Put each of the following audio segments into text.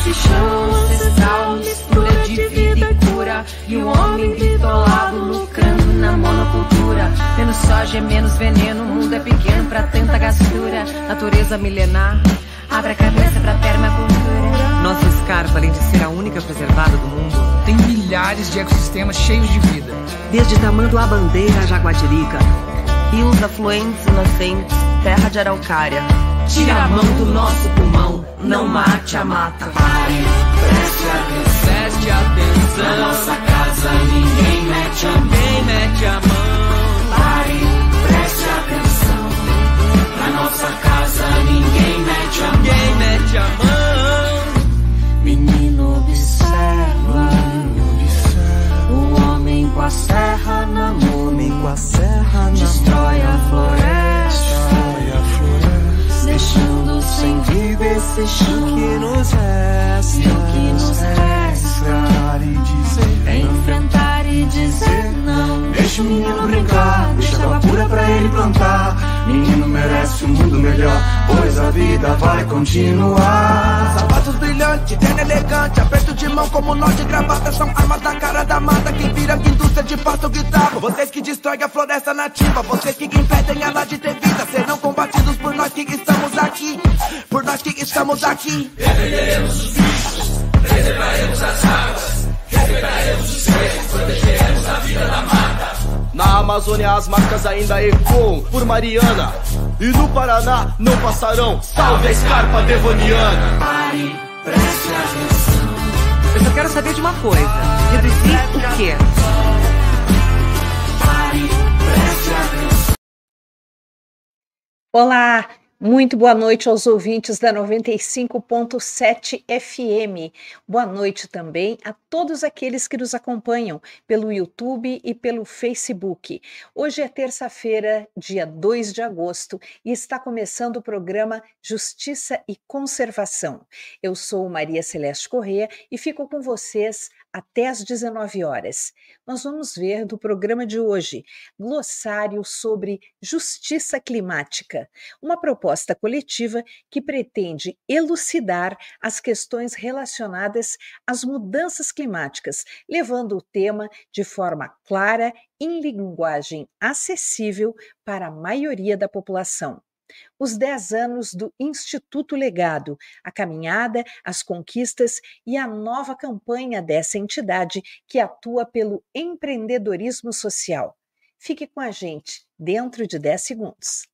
Esse chão ancestral, mistura de vida e cura. E um homem bitolado lucrando na monocultura. Menos soja, menos veneno, o mundo é pequeno pra tanta gastura. Natureza milenar, abre a cabeça pra permacultura. Nossa escarpa, além de ser a única preservada do mundo, tem milhares de ecossistemas cheios de vida. Desde Tamanduá Bandeira a Jaguatirica, rios afluentes e nascentes, terra de araucária. Tira a mão do nosso pulmão, não mate a mata. Pare, preste atenção. Preste atenção. Na nossa casa ninguém mete a mão. Ninguém mete a mão. Pare, preste atenção. Na nossa casa ninguém mete a mão. Ninguém mete a mão. Menino observa, o homem com a serra na mão, com a serra na destrói a vida esse chão Menino merece um mundo melhor, pois a vida vai continuar. Sapatos brilhantes, terno elegante, aperto de mão como nó de gravata. São armas da cara da mata que vira indústria de pasto guitarra. Vocês que destroem a floresta nativa, vocês que impedem ela de ter vida, serão combatidos por nós que estamos aqui. Por nós que estamos aqui. Defenderemos os bichos, preservaremos as águas, respeitaremos os seres, protegeremos a vida da mata. Na Amazônia as marcas ainda ecoam por Mariana. E no Paraná não passarão Salve a escarpa devoniana. Pare, preste atenção. Eu só quero saber de uma coisa. Reduzir o quê? Pare, preste atenção. Olá, muito boa noite aos ouvintes da 95.7 FM. Boa noite também a todos aqueles que nos acompanham pelo YouTube e pelo Facebook. Hoje é terça-feira, dia 2 de agosto, e está começando o programa Justiça e Conservação. Eu sou Maria Celeste Corrêa e fico com vocês até às 19 horas. Nós vamos ver do programa de hoje glossário sobre justiça climática, uma proposta coletiva que pretende elucidar as questões relacionadas às mudanças climáticas, levando o tema de forma clara, em linguagem acessível para a maioria da população os 10 anos do Instituto Legado, a caminhada, as conquistas e a nova campanha dessa entidade que atua pelo empreendedorismo social. Fique com a gente dentro de 10 segundos.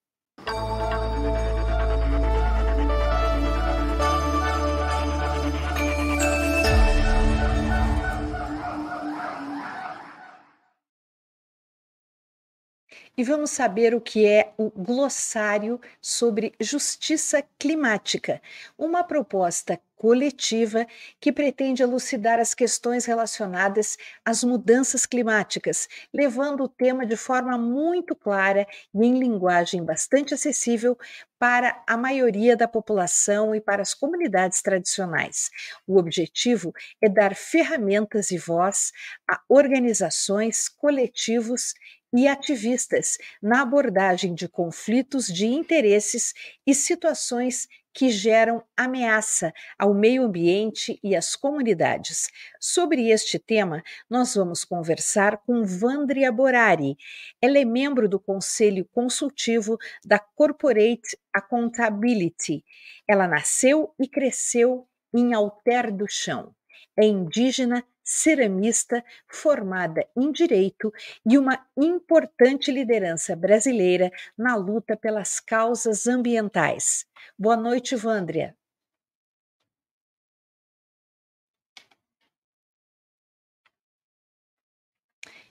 E vamos saber o que é o glossário sobre justiça climática, uma proposta coletiva que pretende elucidar as questões relacionadas às mudanças climáticas, levando o tema de forma muito clara e em linguagem bastante acessível para a maioria da população e para as comunidades tradicionais. O objetivo é dar ferramentas e voz a organizações, coletivos e ativistas na abordagem de conflitos de interesses e situações que geram ameaça ao meio ambiente e às comunidades. Sobre este tema, nós vamos conversar com Vandria Borari. Ela é membro do Conselho Consultivo da Corporate Accountability. Ela nasceu e cresceu em Alter do Chão. É indígena, ceramista formada em direito e uma importante liderança brasileira na luta pelas causas ambientais. Boa noite, Vândria.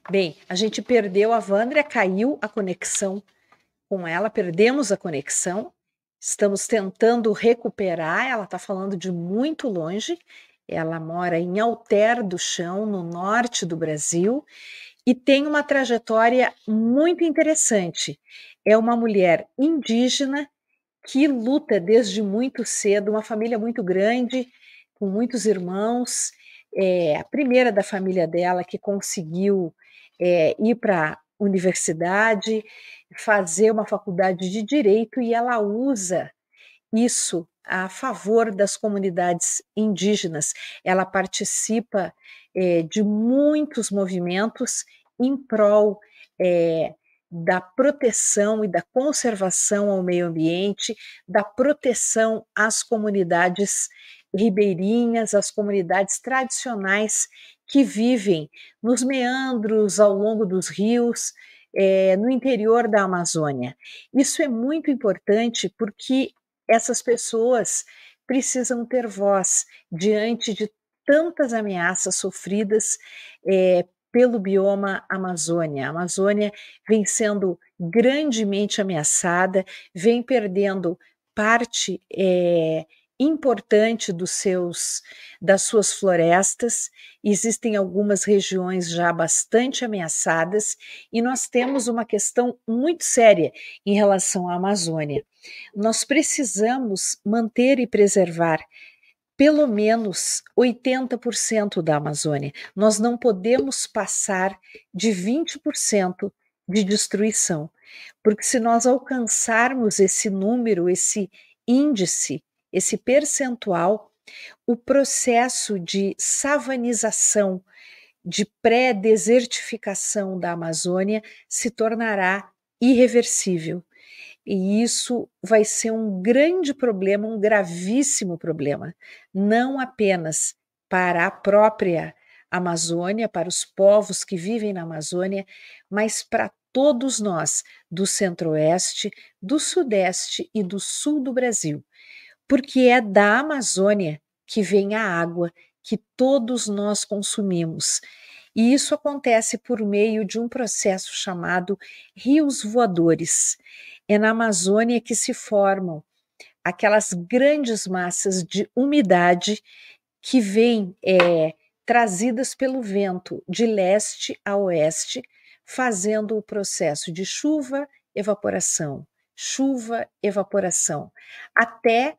Bem, a gente perdeu a Vândria, caiu a conexão com ela, perdemos a conexão. Estamos tentando recuperar. Ela está falando de muito longe. Ela mora em Alter do Chão, no norte do Brasil, e tem uma trajetória muito interessante. É uma mulher indígena que luta desde muito cedo, uma família muito grande, com muitos irmãos. É a primeira da família dela que conseguiu é, ir para a universidade, fazer uma faculdade de direito e ela usa isso a favor das comunidades indígenas. Ela participa é, de muitos movimentos em prol é, da proteção e da conservação ao meio ambiente, da proteção às comunidades ribeirinhas, às comunidades tradicionais que vivem nos meandros ao longo dos rios, é, no interior da Amazônia. Isso é muito importante porque essas pessoas precisam ter voz diante de tantas ameaças sofridas é, pelo bioma Amazônia. A Amazônia vem sendo grandemente ameaçada, vem perdendo parte é, importante dos seus das suas florestas. Existem algumas regiões já bastante ameaçadas e nós temos uma questão muito séria em relação à Amazônia. Nós precisamos manter e preservar pelo menos 80% da Amazônia. Nós não podemos passar de 20% de destruição, porque se nós alcançarmos esse número, esse índice esse percentual, o processo de savanização, de pré-desertificação da Amazônia se tornará irreversível. E isso vai ser um grande problema, um gravíssimo problema, não apenas para a própria Amazônia, para os povos que vivem na Amazônia, mas para todos nós do Centro-Oeste, do Sudeste e do Sul do Brasil porque é da Amazônia que vem a água que todos nós consumimos. E isso acontece por meio de um processo chamado rios voadores. É na Amazônia que se formam aquelas grandes massas de umidade que vêm é, trazidas pelo vento de leste a oeste, fazendo o processo de chuva, evaporação, chuva, evaporação, até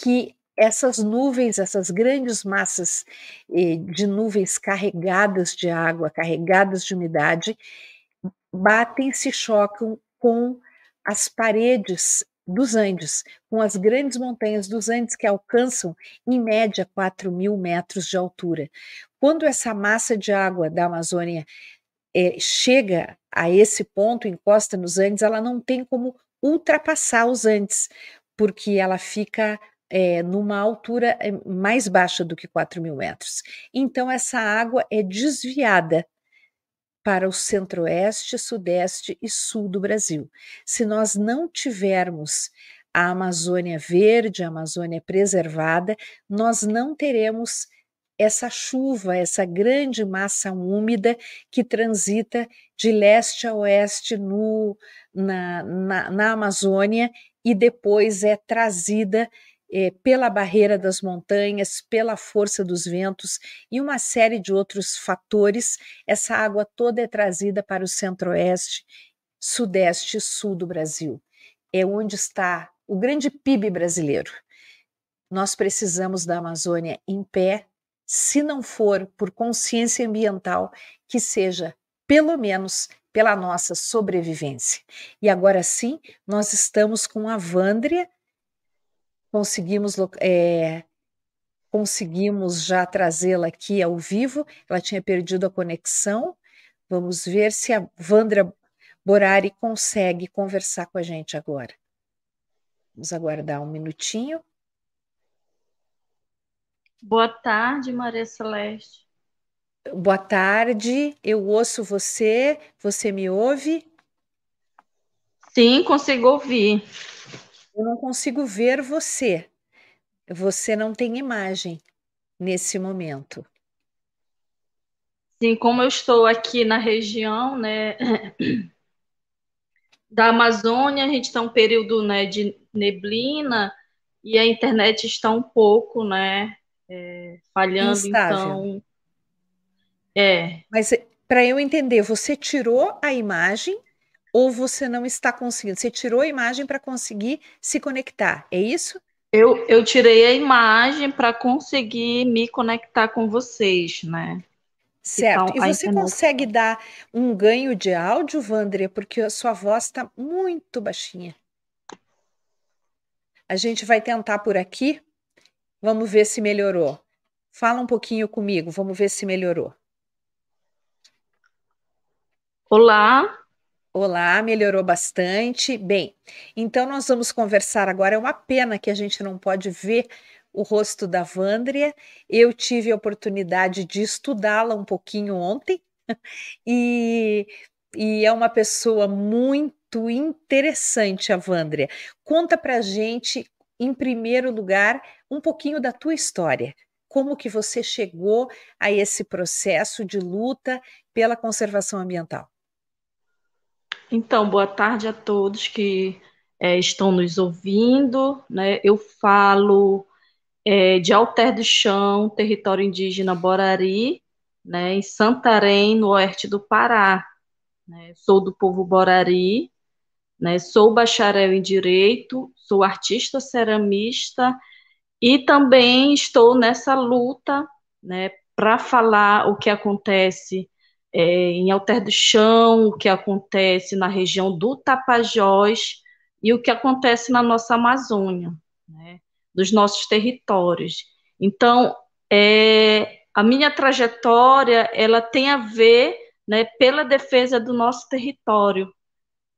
que essas nuvens, essas grandes massas eh, de nuvens carregadas de água, carregadas de umidade, batem, se chocam com as paredes dos Andes, com as grandes montanhas dos Andes que alcançam, em média, 4 mil metros de altura. Quando essa massa de água da Amazônia eh, chega a esse ponto, encosta nos Andes, ela não tem como ultrapassar os Andes, porque ela fica é, numa altura eh, mais baixa do que 4 mil metros. Então, essa água é desviada para o centro-oeste, sudeste e sul do Brasil. Se nós não tivermos a Amazônia verde, a Amazônia preservada, nós não teremos essa chuva, essa grande massa úmida que transita de leste a oeste no, na, na, na Amazônia e depois é trazida é, pela barreira das montanhas, pela força dos ventos e uma série de outros fatores, essa água toda é trazida para o centro-oeste, sudeste e sul do Brasil. É onde está o grande PIB brasileiro. Nós precisamos da Amazônia em pé, se não for por consciência ambiental, que seja pelo menos pela nossa sobrevivência. E agora sim, nós estamos com a Vândria conseguimos, é, conseguimos já trazê-la aqui ao vivo. Ela tinha perdido a conexão. Vamos ver se a Vandra Borari consegue conversar com a gente agora. Vamos aguardar um minutinho. Boa tarde, Maria Celeste. Boa tarde, eu ouço você, você me ouve? Sim, consigo ouvir. Eu não consigo ver você. Você não tem imagem nesse momento. Sim, como eu estou aqui na região, né, da Amazônia, a gente está um período, né, de neblina e a internet está um pouco, né, é, falhando, Instável. então, é. Mas para eu entender, você tirou a imagem ou você não está conseguindo? Você tirou a imagem para conseguir se conectar, é isso? Eu, eu tirei a imagem para conseguir me conectar com vocês, né? Certo. Então, e você internet- consegue dar um ganho de áudio, Vandria? Porque a sua voz está muito baixinha. A gente vai tentar por aqui. Vamos ver se melhorou. Fala um pouquinho comigo, vamos ver se melhorou. Olá, Olá, melhorou bastante. Bem, então nós vamos conversar agora. É uma pena que a gente não pode ver o rosto da Vândria. Eu tive a oportunidade de estudá-la um pouquinho ontem e, e é uma pessoa muito interessante, a Vândria. Conta pra gente, em primeiro lugar, um pouquinho da tua história. Como que você chegou a esse processo de luta pela conservação ambiental? Então, boa tarde a todos que é, estão nos ouvindo. Né? Eu falo é, de Alter do Chão, território indígena Borari, né, em Santarém, no oeste do Pará. Né? Sou do povo Borari, né? sou bacharel em Direito, sou artista ceramista e também estou nessa luta né, para falar o que acontece é, em Alter do Chão, o que acontece na região do Tapajós e o que acontece na nossa Amazônia, né, dos nossos territórios. Então, é, a minha trajetória ela tem a ver né, pela defesa do nosso território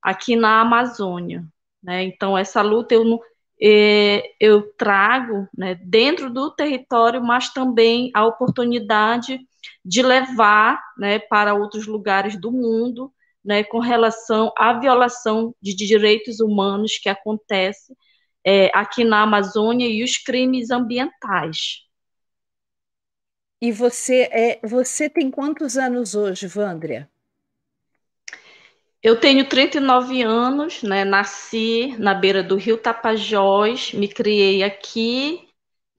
aqui na Amazônia. Né? Então, essa luta eu, é, eu trago né, dentro do território, mas também a oportunidade de levar né, para outros lugares do mundo né, com relação à violação de direitos humanos que acontece é, aqui na Amazônia e os crimes ambientais. E você, é, você tem quantos anos hoje, Vândria? Eu tenho 39 anos, né, nasci na beira do rio Tapajós, me criei aqui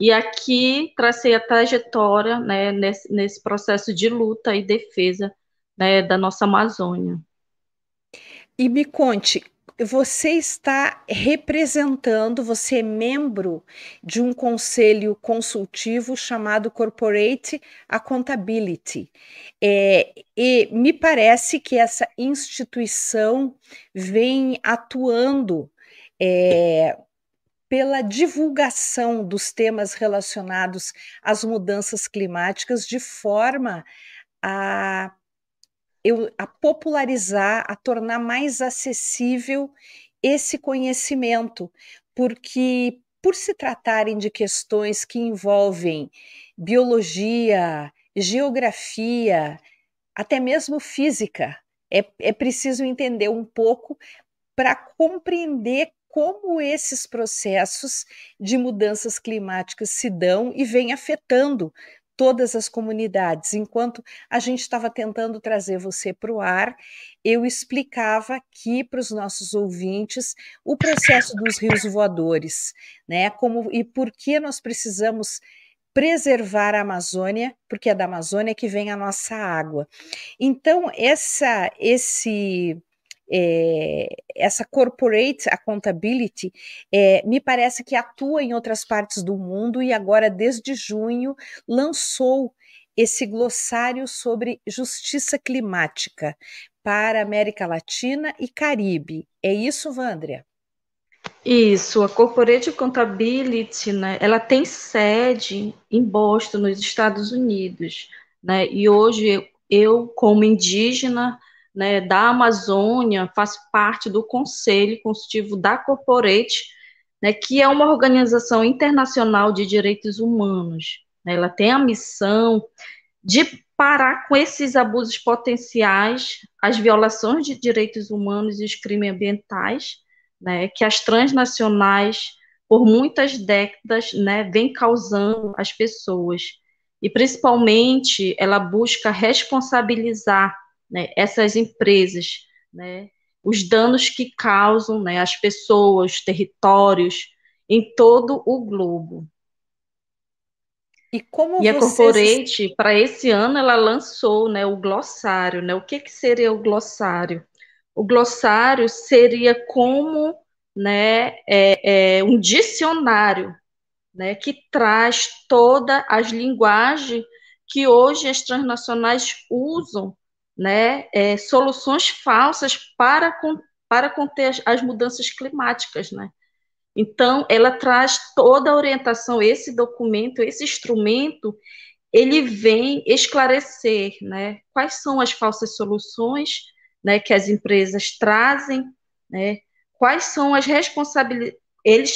e aqui tracei a trajetória né, nesse, nesse, processo de luta e defesa né, da nossa Amazônia. E me conte, você está representando, você é membro de um conselho consultivo chamado Corporate Accountability. É, e me parece que essa instituição vem atuando. É, pela divulgação dos temas relacionados às mudanças climáticas de forma a, eu, a popularizar, a tornar mais acessível esse conhecimento, porque por se tratarem de questões que envolvem biologia, geografia, até mesmo física, é, é preciso entender um pouco para compreender como esses processos de mudanças climáticas se dão e vêm afetando todas as comunidades. Enquanto a gente estava tentando trazer você para o ar, eu explicava aqui para os nossos ouvintes o processo dos rios voadores, né? Como e por que nós precisamos preservar a Amazônia, porque é da Amazônia que vem a nossa água. Então, essa esse é, essa corporate accountability é, me parece que atua em outras partes do mundo e agora, desde junho, lançou esse glossário sobre justiça climática para América Latina e Caribe. É isso, Vandria? Isso, a Corporate Accountability, né, ela tem sede em Boston, nos Estados Unidos, né, e hoje eu, como indígena, né, da Amazônia, faz parte do Conselho Consultivo da Corporate, né, que é uma organização internacional de direitos humanos. Né, ela tem a missão de parar com esses abusos potenciais, as violações de direitos humanos e os crimes ambientais, né, que as transnacionais, por muitas décadas, né, vem causando às pessoas. E, principalmente, ela busca responsabilizar né, essas empresas, né, os danos que causam né, às pessoas, territórios, em todo o globo. E como e a Corporate, para esse ano, ela lançou né, o glossário. Né? O que, que seria o glossário? O glossário seria como né, é, é um dicionário né, que traz todas as linguagens que hoje as transnacionais usam, né, é, soluções falsas para, para conter as, as mudanças climáticas. Né? Então, ela traz toda a orientação, esse documento, esse instrumento, ele vem esclarecer né, quais são as falsas soluções né, que as empresas trazem, né, quais são as responsabilidades.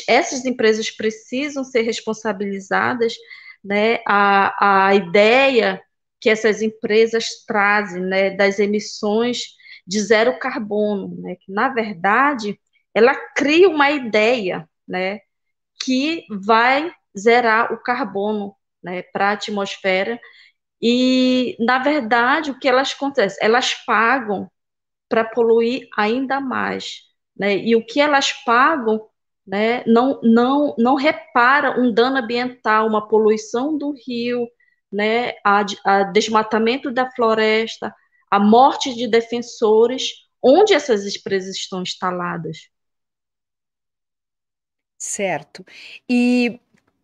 Essas empresas precisam ser responsabilizadas, né, a, a ideia que essas empresas trazem né, das emissões de zero carbono, né, que na verdade ela cria uma ideia, né, que vai zerar o carbono, né, para a atmosfera. E na verdade o que elas acontece? Elas pagam para poluir ainda mais, né? E o que elas pagam, né, não não não repara um dano ambiental, uma poluição do rio, né, a, a desmatamento da floresta, a morte de defensores, onde essas empresas estão instaladas. Certo. E,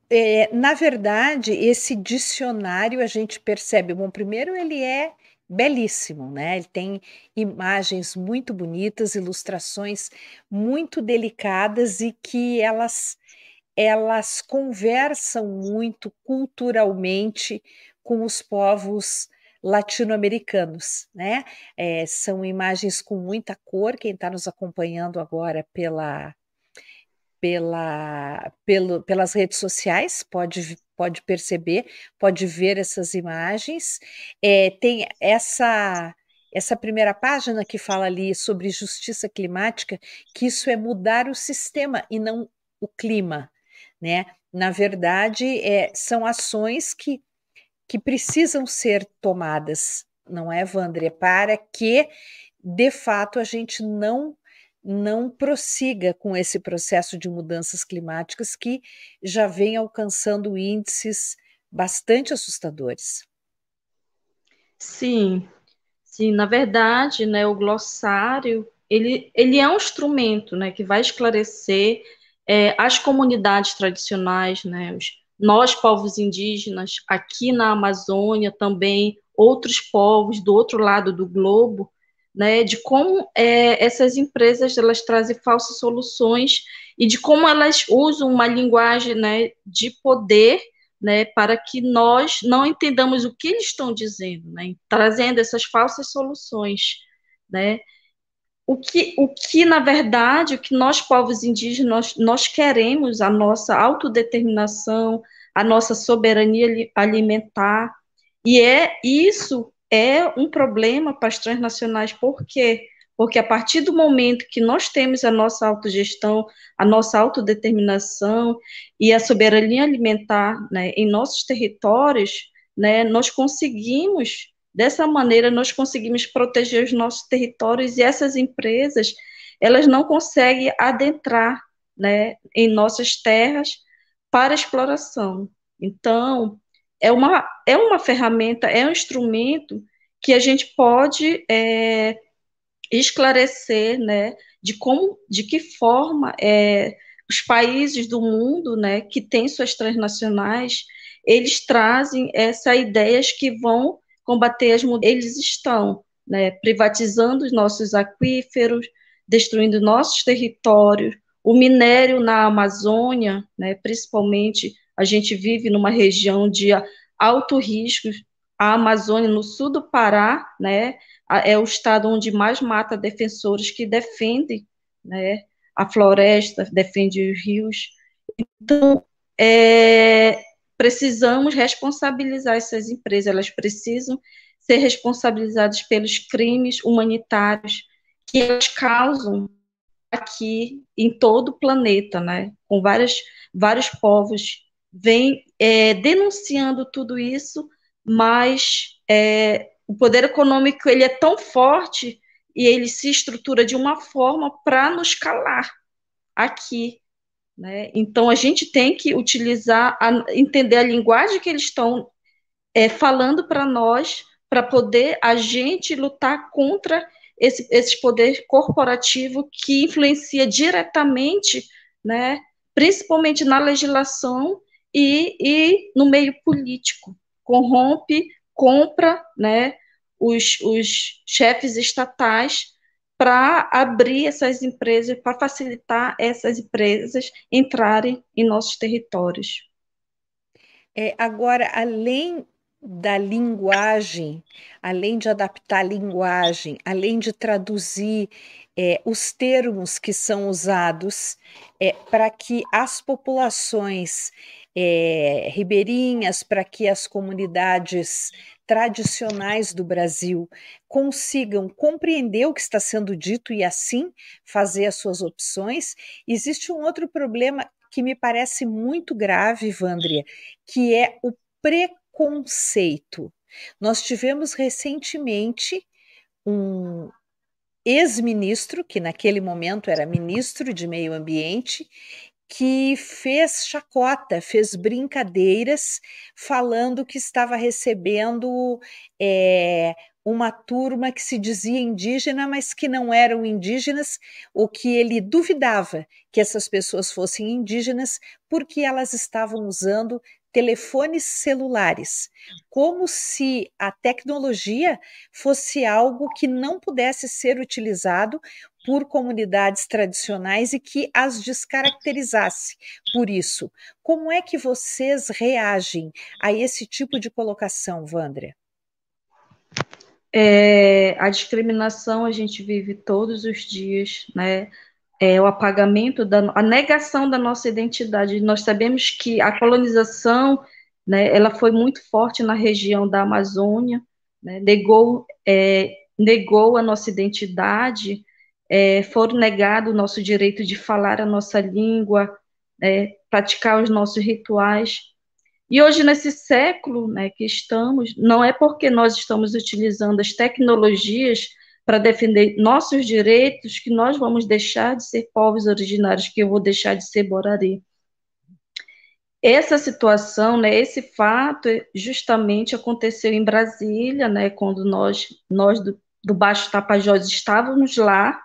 é, na verdade, esse dicionário a gente percebe, bom, primeiro ele é belíssimo, né? Ele tem imagens muito bonitas, ilustrações muito delicadas e que elas elas conversam muito culturalmente com os povos latino-americanos, né? É, são imagens com muita cor. Quem está nos acompanhando agora pela pela, pelo, pelas redes sociais, pode, pode perceber, pode ver essas imagens. É, tem essa essa primeira página que fala ali sobre justiça climática, que isso é mudar o sistema e não o clima, né? Na verdade, é, são ações que, que precisam ser tomadas, não é, Vandre? Para que, de fato, a gente não não prossiga com esse processo de mudanças climáticas que já vem alcançando índices bastante assustadores. Sim, sim, na verdade, né, o glossário ele, ele é um instrumento, né, que vai esclarecer é, as comunidades tradicionais, né, os, nós povos indígenas aqui na Amazônia também outros povos do outro lado do globo né, de como é, essas empresas elas trazem falsas soluções e de como elas usam uma linguagem né, de poder né, para que nós não entendamos o que eles estão dizendo, né, trazendo essas falsas soluções, né, o que, o que na verdade, o que nós povos indígenas nós, nós queremos a nossa autodeterminação, a nossa soberania alimentar, e é isso é um problema para as transnacionais, por quê? Porque a partir do momento que nós temos a nossa autogestão, a nossa autodeterminação e a soberania alimentar né, em nossos territórios, né, nós conseguimos, dessa maneira, nós conseguimos proteger os nossos territórios e essas empresas, elas não conseguem adentrar né, em nossas terras para exploração. Então, é uma, é uma ferramenta, é um instrumento que a gente pode é, esclarecer, né, de como, de que forma é, os países do mundo, né, que têm suas transnacionais, eles trazem essas ideias que vão combater as mudanças. Eles estão, né, privatizando os nossos aquíferos, destruindo nossos territórios, o minério na Amazônia, né, principalmente a gente vive numa região de alto risco, a Amazônia, no sul do Pará, né, é o estado onde mais mata defensores que defendem né, a floresta, defende os rios. Então, é, precisamos responsabilizar essas empresas, elas precisam ser responsabilizados pelos crimes humanitários que eles causam aqui em todo o planeta, né? Com várias, vários povos vem é, denunciando tudo isso, mas é, o poder econômico ele é tão forte e ele se estrutura de uma forma para nos calar aqui. Né? Então a gente tem que utilizar, a, entender a linguagem que eles estão é, falando para nós, para poder a gente lutar contra esse, esse poder corporativo que influencia diretamente, né, principalmente na legislação e, e no meio político. Corrompe, compra né, os, os chefes estatais para abrir essas empresas, para facilitar essas empresas entrarem em nossos territórios. É, agora, além da linguagem, além de adaptar a linguagem, além de traduzir é, os termos que são usados é, para que as populações é, ribeirinhas, para que as comunidades tradicionais do Brasil consigam compreender o que está sendo dito e assim fazer as suas opções. Existe um outro problema que me parece muito grave, Vandria, que é o preconceito. Nós tivemos recentemente um ex-ministro, que naquele momento era ministro de Meio Ambiente, que fez chacota, fez brincadeiras, falando que estava recebendo é, uma turma que se dizia indígena, mas que não eram indígenas, ou que ele duvidava que essas pessoas fossem indígenas, porque elas estavam usando telefones celulares, como se a tecnologia fosse algo que não pudesse ser utilizado por comunidades tradicionais e que as descaracterizasse por isso. Como é que vocês reagem a esse tipo de colocação, Vandria? É, a discriminação a gente vive todos os dias, né? É, o apagamento, da, a negação da nossa identidade. Nós sabemos que a colonização, né, ela foi muito forte na região da Amazônia, né, negou, é, negou a nossa identidade, é, negado o nosso direito de falar a nossa língua, é, praticar os nossos rituais. E hoje, nesse século né, que estamos, não é porque nós estamos utilizando as tecnologias para defender nossos direitos que nós vamos deixar de ser povos originários, que eu vou deixar de ser Borari. Essa situação, né, esse fato, justamente aconteceu em Brasília, né, quando nós, nós do, do Baixo Tapajós estávamos lá,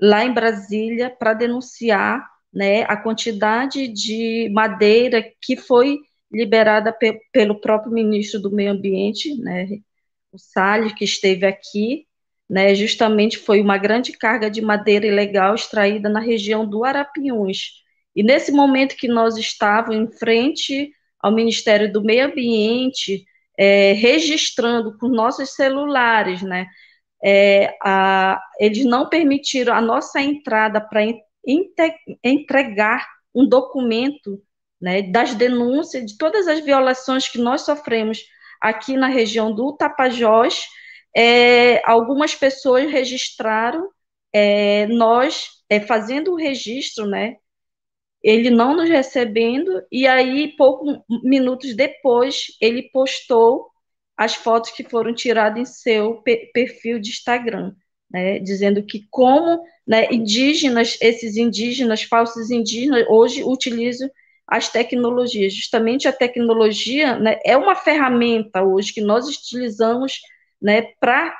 lá em Brasília para denunciar né, a quantidade de madeira que foi liberada pe pelo próprio ministro do Meio Ambiente, né, o Salles, que esteve aqui, né, justamente foi uma grande carga de madeira ilegal extraída na região do Arapiuns. E nesse momento que nós estávamos em frente ao Ministério do Meio Ambiente, é, registrando com nossos celulares, né, é, a, eles não permitiram a nossa entrada para entregar um documento né, das denúncias de todas as violações que nós sofremos aqui na região do Tapajós. É, algumas pessoas registraram, é, nós é, fazendo o registro, né, ele não nos recebendo, e aí, poucos minutos depois, ele postou as fotos que foram tiradas em seu perfil de Instagram, né, dizendo que como né, indígenas, esses indígenas, falsos indígenas, hoje utilizam as tecnologias. Justamente a tecnologia né, é uma ferramenta hoje que nós utilizamos né, para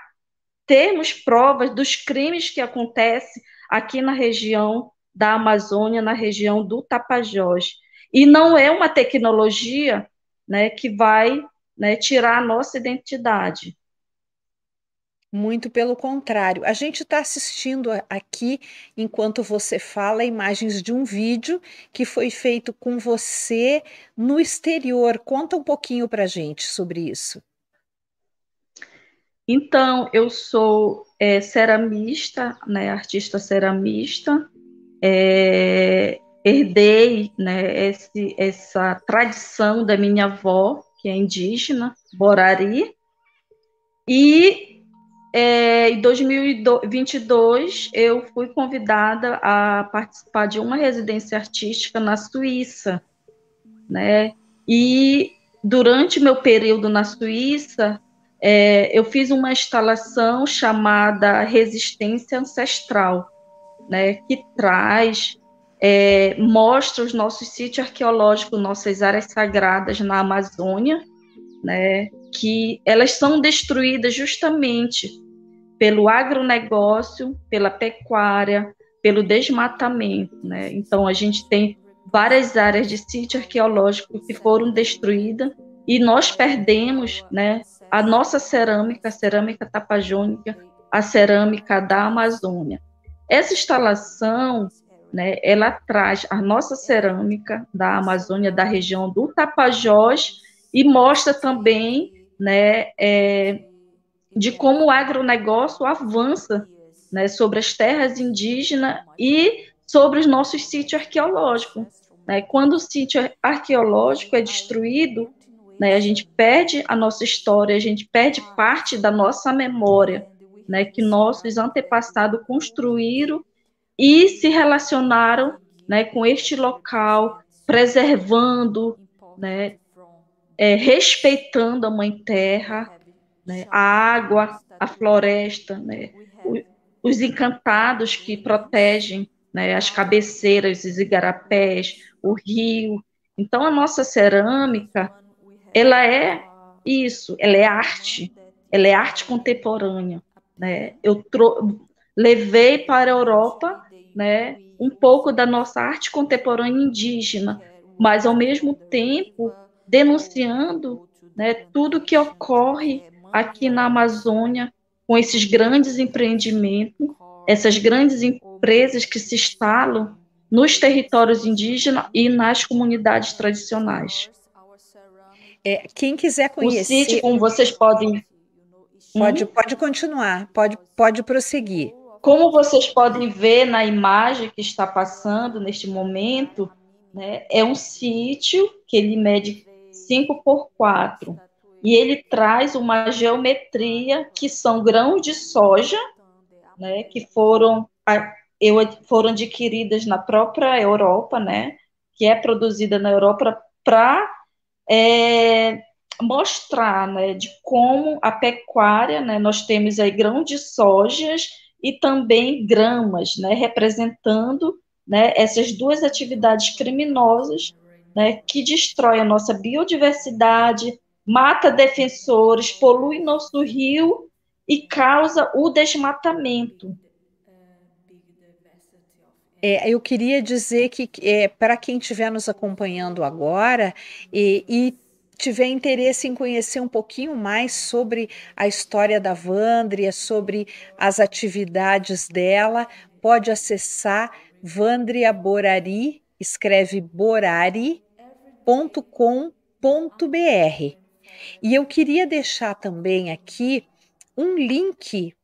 termos provas dos crimes que acontecem aqui na região da Amazônia, na região do Tapajós. E não é uma tecnologia né, que vai né, tirar a nossa identidade. Muito pelo contrário. A gente está assistindo aqui, enquanto você fala, imagens de um vídeo que foi feito com você no exterior. Conta um pouquinho para a gente sobre isso. Então, eu sou é, ceramista, né, artista ceramista, é, herdei né, esse, essa tradição da minha avó, que é indígena, Borari, e é, em 2022 eu fui convidada a participar de uma residência artística na Suíça, né? E durante meu período na Suíça, é, eu fiz uma instalação chamada Resistência Ancestral, né, que traz, é, mostra os nossos sítios arqueológicos, nossas áreas sagradas na Amazônia, né, que elas são destruídas justamente pelo agronegócio, pela pecuária, pelo desmatamento. Né? Então, a gente tem várias áreas de sítio arqueológico que foram destruídas e nós perdemos né, a nossa cerâmica, a cerâmica tapajônica, a cerâmica da Amazônia. Essa instalação, né, ela traz a nossa cerâmica da Amazônia, da região do Tapajós, e mostra também né, é, de como o agronegócio avança né, sobre as terras indígenas e sobre os nossos sítios arqueológicos. Né? Quando o sítio arqueológico é destruído, né, a gente perde a nossa história, a gente perde parte da nossa memória, né, que nossos antepassados construíram e se relacionaram né, com este local, preservando, né, é, respeitando a Mãe Terra, né, a água, a floresta, né, os encantados que protegem né, as cabeceiras, os igarapés, o rio. Então, a nossa cerâmica, ela é isso, ela é arte, ela é arte contemporânea. Né? Eu levei para a Europa né, um pouco da nossa arte contemporânea indígena, mas, ao mesmo tempo, denunciando né, tudo que ocorre aqui na Amazônia com esses grandes empreendimentos, essas grandes empresas que se instalam nos territórios indígenas e nas comunidades tradicionais. É, quem quiser conhecer. O sítio, como vocês podem. Pode, hum? pode continuar, pode, pode prosseguir. Como vocês podem ver na imagem que está passando neste momento, né, é um sítio que ele mede 5 por 4 e ele traz uma geometria que são grãos de soja, né, que foram, foram adquiridas na própria Europa, né, que é produzida na Europa para é, mostrar, né, de como a pecuária, né, nós temos aí grão de sojas e também gramas, né, representando, né, essas duas atividades criminosas, né, que destrói a nossa biodiversidade, mata defensores, polui nosso rio e causa o desmatamento. É, eu queria dizer que é, para quem estiver nos acompanhando agora e, e tiver interesse em conhecer um pouquinho mais sobre a história da Vandria, sobre as atividades dela, pode acessar Vandria Borari, escreve borari.com.br. E eu queria deixar também aqui um link,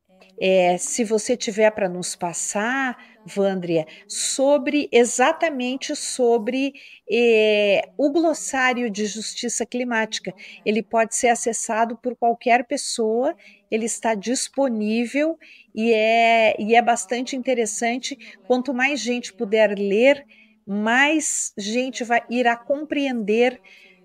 é, se você tiver para nos passar, Vandria, sobre exatamente sobre é, o glossário de justiça climática. Ele pode ser acessado por qualquer pessoa, ele está disponível e é, e é bastante interessante. Quanto mais gente puder ler, mais gente vai irá compreender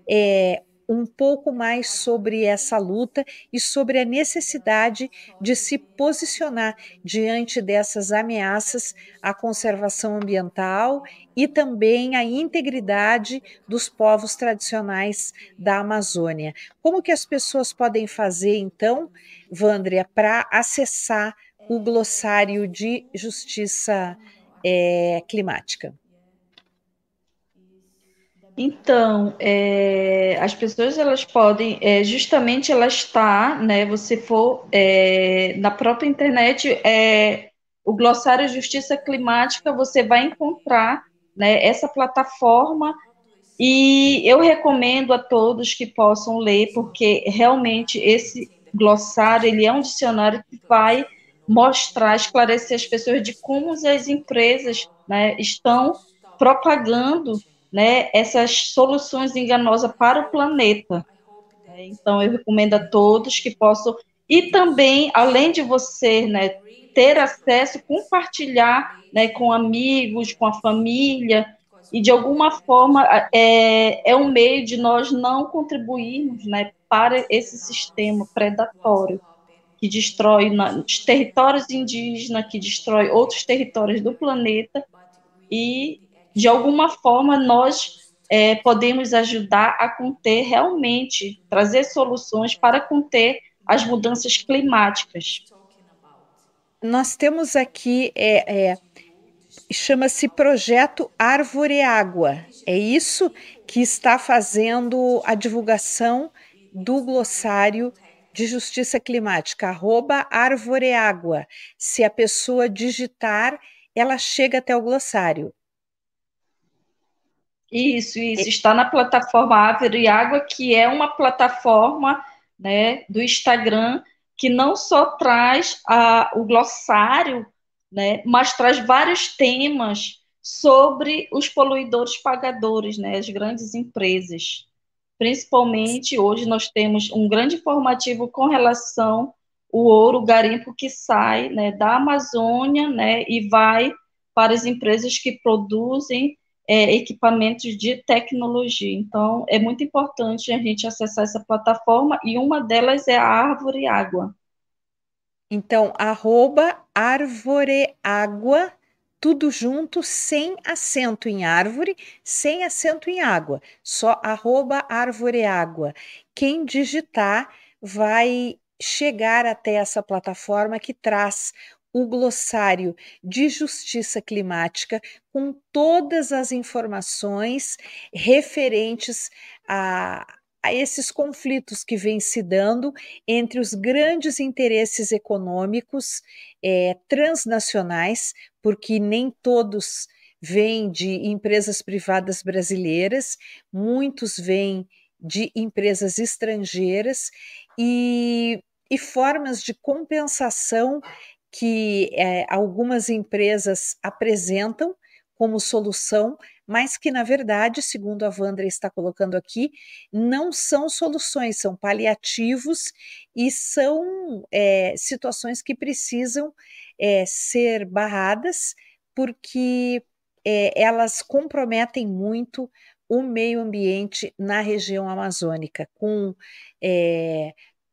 é, um pouco mais sobre essa luta e sobre a necessidade de se posicionar diante dessas ameaças à conservação ambiental e também à integridade dos povos tradicionais da Amazônia. Como que as pessoas podem fazer, então, Vandria, para acessar o glossário de justiça é, climática? Então, é, as pessoas elas podem, é, justamente ela está, né? Você for é, na própria internet, é, o glossário Justiça Climática, você vai encontrar, né? Essa plataforma e eu recomendo a todos que possam ler, porque realmente esse glossário ele é um dicionário que vai mostrar, esclarecer as pessoas de como as empresas, né? Estão propagando né, essas soluções enganosas para o planeta. Então, eu recomendo a todos que possam e também, além de você né, ter acesso, compartilhar né, com amigos, com a família, e de alguma forma é, é um meio de nós não contribuirmos né, para esse sistema predatório que destrói na, os territórios indígenas, que destrói outros territórios do planeta, e de alguma forma nós é, podemos ajudar a conter realmente, trazer soluções para conter as mudanças climáticas. Nós temos aqui, é, é chama-se Projeto Árvore Água. É isso que está fazendo a divulgação do glossário de justiça climática, arroba Árvore Água. Se a pessoa digitar, ela chega até o glossário. Isso, isso. Está na plataforma Árvore Água, que é uma plataforma né, do Instagram que não só traz a, o glossário, né, mas traz vários temas sobre os poluidores pagadores, né, as grandes empresas. Principalmente hoje nós temos um grande informativo com relação ao ouro, o garimpo que sai né, da Amazônia né, e vai para as empresas que produzem é, equipamentos de tecnologia. Então, é muito importante a gente acessar essa plataforma e uma delas é a Árvore Água. Então, arroba Árvore Água, tudo junto, sem acento em árvore, sem acento em água, só arroba Árvore Água. Quem digitar vai chegar até essa plataforma que traz o glossário de justiça climática com todas as informações referentes a, a esses conflitos que vêm se dando entre os grandes interesses econômicos é, transnacionais, porque nem todos vêm de empresas privadas brasileiras, muitos vêm de empresas estrangeiras e, e formas de compensação que é, algumas empresas apresentam como solução, mas que, na verdade, segundo a Vandra está colocando aqui, não são soluções, são paliativos e são é, situações que precisam é, ser barradas, porque elas comprometem muito o meio ambiente na região amazônica, com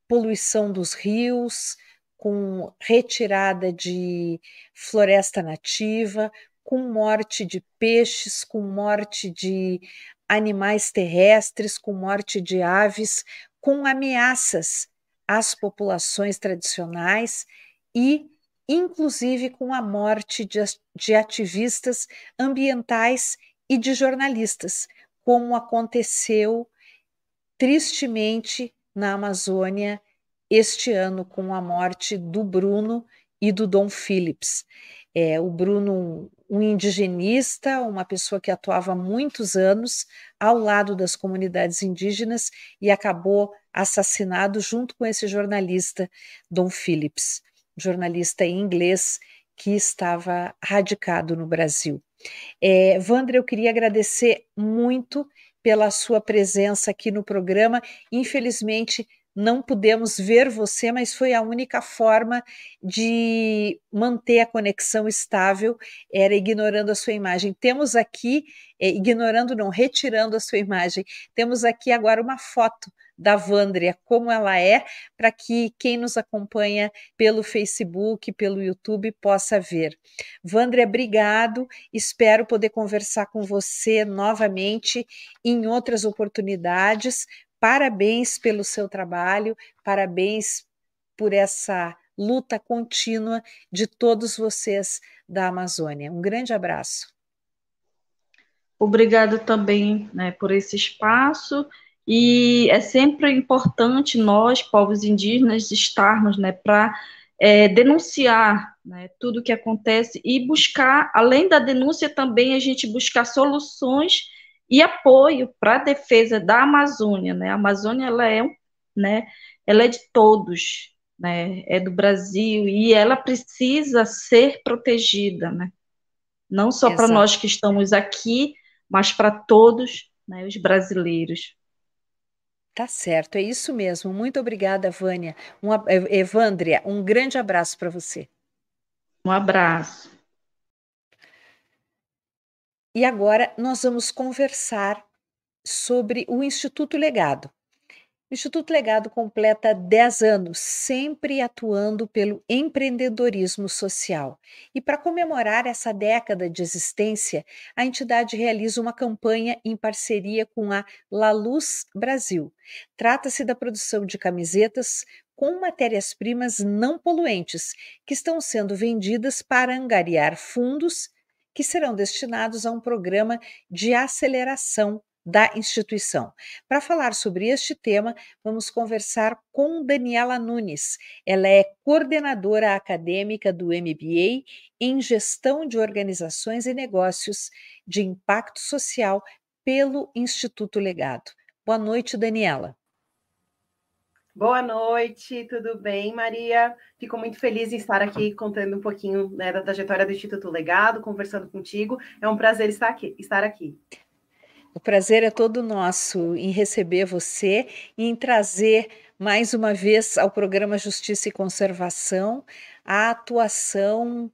poluição dos rios, com retirada de floresta nativa, com morte de peixes, com morte de animais terrestres, com morte de aves, com ameaças às populações tradicionais e, inclusive, com a morte de, ativistas ambientais e de jornalistas, como aconteceu tristemente na Amazônia este ano com a morte do Bruno e do Dom Phillips. É, o Bruno, um indigenista, uma pessoa que atuava há muitos anos ao lado das comunidades indígenas e acabou assassinado junto com esse jornalista, Dom Phillips, jornalista inglês que estava radicado no Brasil. É, Vandra, eu queria agradecer muito pela sua presença aqui no programa. Infelizmente, não pudemos ver você, mas foi a única forma de manter a conexão estável, era ignorando a sua imagem. Temos aqui, é, ignorando não, retirando a sua imagem, temos aqui agora uma foto da Vandria, como ela é, para que quem nos acompanha pelo Facebook, pelo YouTube, possa ver. Vandria, obrigado. Espero poder conversar com você novamente em outras oportunidades Parabéns pelo seu trabalho, parabéns por essa luta contínua de todos vocês da Amazônia. Um grande abraço. Obrigada também né, por esse espaço. E é sempre importante nós, povos indígenas, estarmos né, para é, denunciar né, tudo o que acontece e buscar, além da denúncia, também a gente buscar soluções e apoio para a defesa da Amazônia, né? A Amazônia ela é, né? Ela é de todos, né? É do Brasil e ela precisa ser protegida, né? Não só para nós que estamos aqui, mas para todos, né, os brasileiros. Tá certo, é isso mesmo. Muito obrigada, Vânia. Um, Evandria, um grande abraço para você. Um abraço. E agora nós vamos conversar sobre o Instituto Legado. O Instituto Legado completa 10 anos, sempre atuando pelo empreendedorismo social. E para comemorar essa década de existência, a entidade realiza uma campanha em parceria com a La Luz Brasil. Trata-se da produção de camisetas com matérias-primas não poluentes, que estão sendo vendidas para angariar fundos que serão destinados a um programa de aceleração da instituição. Para falar sobre este tema, vamos conversar com Daniela Nunes. Ela é coordenadora acadêmica do MBA em Gestão de Organizações e Negócios de Impacto Social pelo Instituto Legado. Boa noite, Daniela. Boa noite, tudo bem, Maria? Fico muito feliz em estar aqui contando um pouquinho né, da trajetória do Instituto Legado, conversando contigo. É um prazer estar aqui. Estar aqui. O prazer é todo nosso em receber você e em trazer mais uma vez ao programa Justiça e Conservação a atuação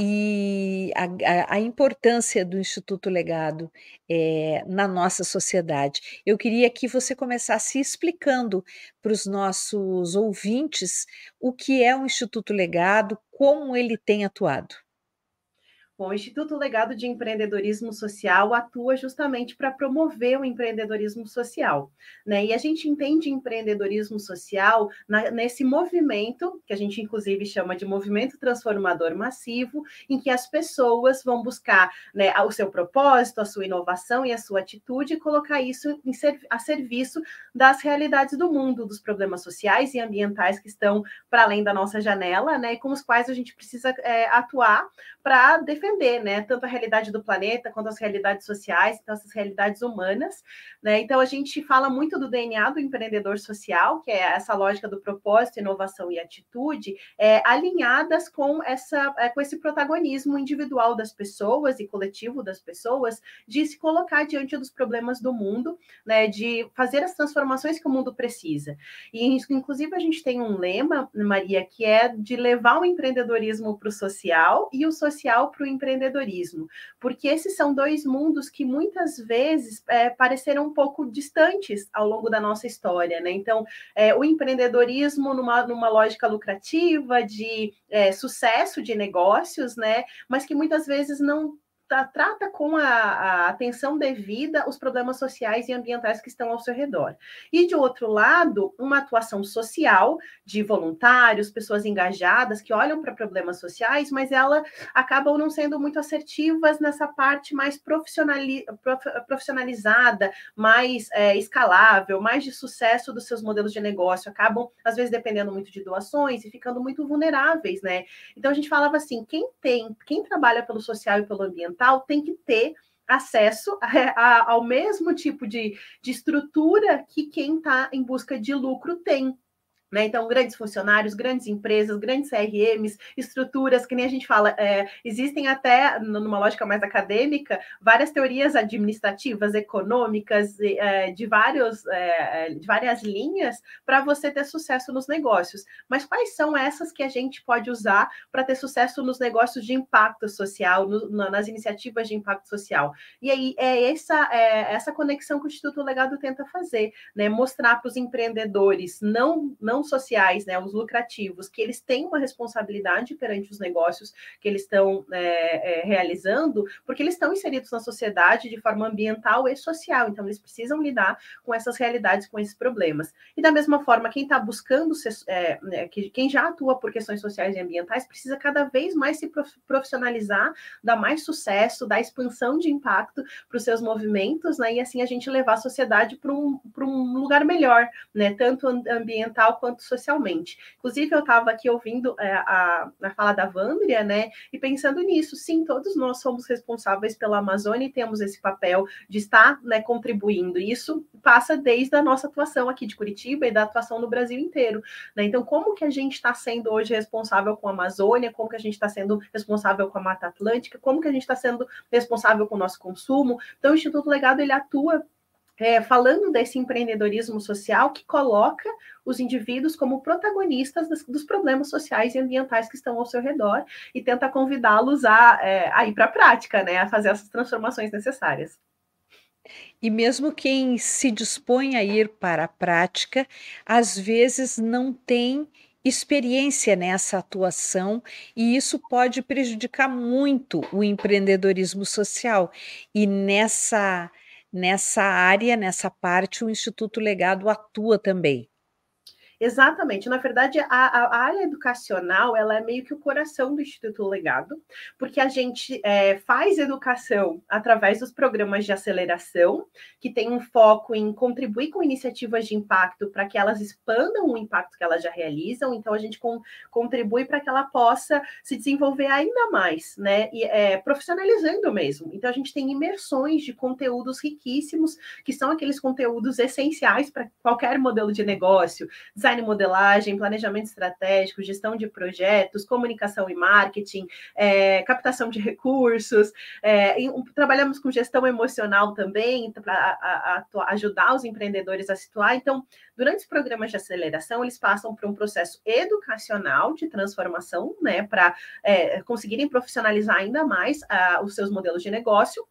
e a, a, importância do Instituto Legado é, na nossa sociedade. Eu queria que você começasse explicando para os nossos ouvintes o que é o Instituto Legado, como ele tem atuado. Bom, o Instituto Legado de Empreendedorismo Social atua justamente para promover o empreendedorismo social, né? E a gente entende empreendedorismo social na, nesse movimento, que a gente inclusive chama de movimento transformador massivo, em que as pessoas vão buscar né, o seu propósito, a sua inovação e a sua atitude e colocar isso ser, a serviço das realidades do mundo, dos problemas sociais e ambientais que estão para além da nossa janela, né? E com os quais a gente precisa é, atuar para defender né, tanto a realidade do planeta quanto as realidades sociais, então essas realidades humanas, né? Então a gente fala muito do DNA do empreendedor social, que é essa lógica do propósito, inovação e atitude, é, alinhadas com essa é, com esse protagonismo individual das pessoas e coletivo das pessoas de se colocar diante dos problemas do mundo, né, de fazer as transformações que o mundo precisa. E inclusive a gente tem um lema, Maria, que é de levar o empreendedorismo para o social e o social para o empreendedorismo, porque esses são dois mundos que muitas vezes é, pareceram um pouco distantes ao longo da nossa história, né? Então, é, o empreendedorismo numa, numa lógica lucrativa de é, sucesso de negócios, né? Mas que muitas vezes não trata com a, a, atenção devida os problemas sociais e ambientais que estão ao seu redor. E, de outro lado, uma atuação social de voluntários, pessoas engajadas que olham para problemas sociais, mas elas acabam não sendo muito assertivas nessa parte mais profissionali, prof, profissionalizada, mais é, escalável, mais de sucesso dos seus modelos de negócio. Acabam, às vezes, dependendo muito de doações e ficando muito vulneráveis, né? Então, a gente falava assim: quem tem, quem trabalha pelo social e pelo ambiental, tem que ter acesso a, a, ao mesmo tipo de, de estrutura que quem está em busca de lucro tem. Né? Então, grandes funcionários, grandes empresas, grandes CRMs, estruturas, que nem a gente fala, é, existem até, numa lógica mais acadêmica, várias teorias administrativas, econômicas, é, de, vários, é, de várias linhas para você ter sucesso nos negócios. Mas quais são essas que a gente pode usar para ter sucesso nos negócios de impacto social, no, nas iniciativas de impacto social? E aí é essa, é essa conexão que o Instituto Legado tenta fazer, né? mostrar para os empreendedores não, não sociais, né, os lucrativos, que eles têm uma responsabilidade perante os negócios que eles estão é, é, realizando, porque eles estão inseridos na sociedade de forma ambiental e social, então eles precisam lidar com essas realidades, com esses problemas. E da mesma forma, quem está buscando, é, né, quem já atua por questões sociais e ambientais, precisa cada vez mais se profissionalizar, dar mais sucesso, dar expansão de impacto para os seus movimentos, né, e assim a gente levar a sociedade para um, um lugar melhor, né, tanto ambiental quanto quanto socialmente. Inclusive, eu estava aqui ouvindo é, a, a fala da Vandria, né, e pensando nisso, sim, todos nós somos responsáveis pela Amazônia e temos esse papel de estar né, contribuindo. Isso passa desde a nossa atuação aqui de Curitiba e da atuação no Brasil inteiro. Né? Então, como que a gente está sendo hoje responsável com a Amazônia, como que a gente está sendo responsável com a Mata Atlântica, como que a gente está sendo responsável com o nosso consumo. Então, o Instituto Legado ele atua é, falando desse empreendedorismo social que coloca os indivíduos como protagonistas dos, dos, problemas sociais e ambientais que estão ao seu redor e tenta convidá-los a, é, a ir para a prática, né, a fazer essas transformações necessárias. E mesmo quem se dispõe a ir para a prática, às vezes não tem experiência nessa atuação e isso pode prejudicar muito o empreendedorismo social. E nessa nessa área, nessa parte, o Instituto Legado atua também. Exatamente. Na verdade, a, a, área educacional ela é meio que o coração do Instituto Legado, porque a gente é, faz educação através dos programas de aceleração, que tem um foco em contribuir com iniciativas de impacto para que elas expandam o impacto que elas já realizam. Então, a gente com, contribui para que ela possa se desenvolver ainda mais, né? E é, profissionalizando mesmo. Então, a gente tem imersões de conteúdos riquíssimos, que são aqueles conteúdos essenciais para qualquer modelo de negócio, design design e modelagem, planejamento estratégico, gestão de projetos, comunicação e marketing, é, captação de recursos, é, trabalhamos com gestão emocional também para ajudar os empreendedores a situar. Então, durante os programas de aceleração, eles passam por um processo educacional de transformação, né, para é, conseguirem profissionalizar ainda mais uh, os seus modelos de negócio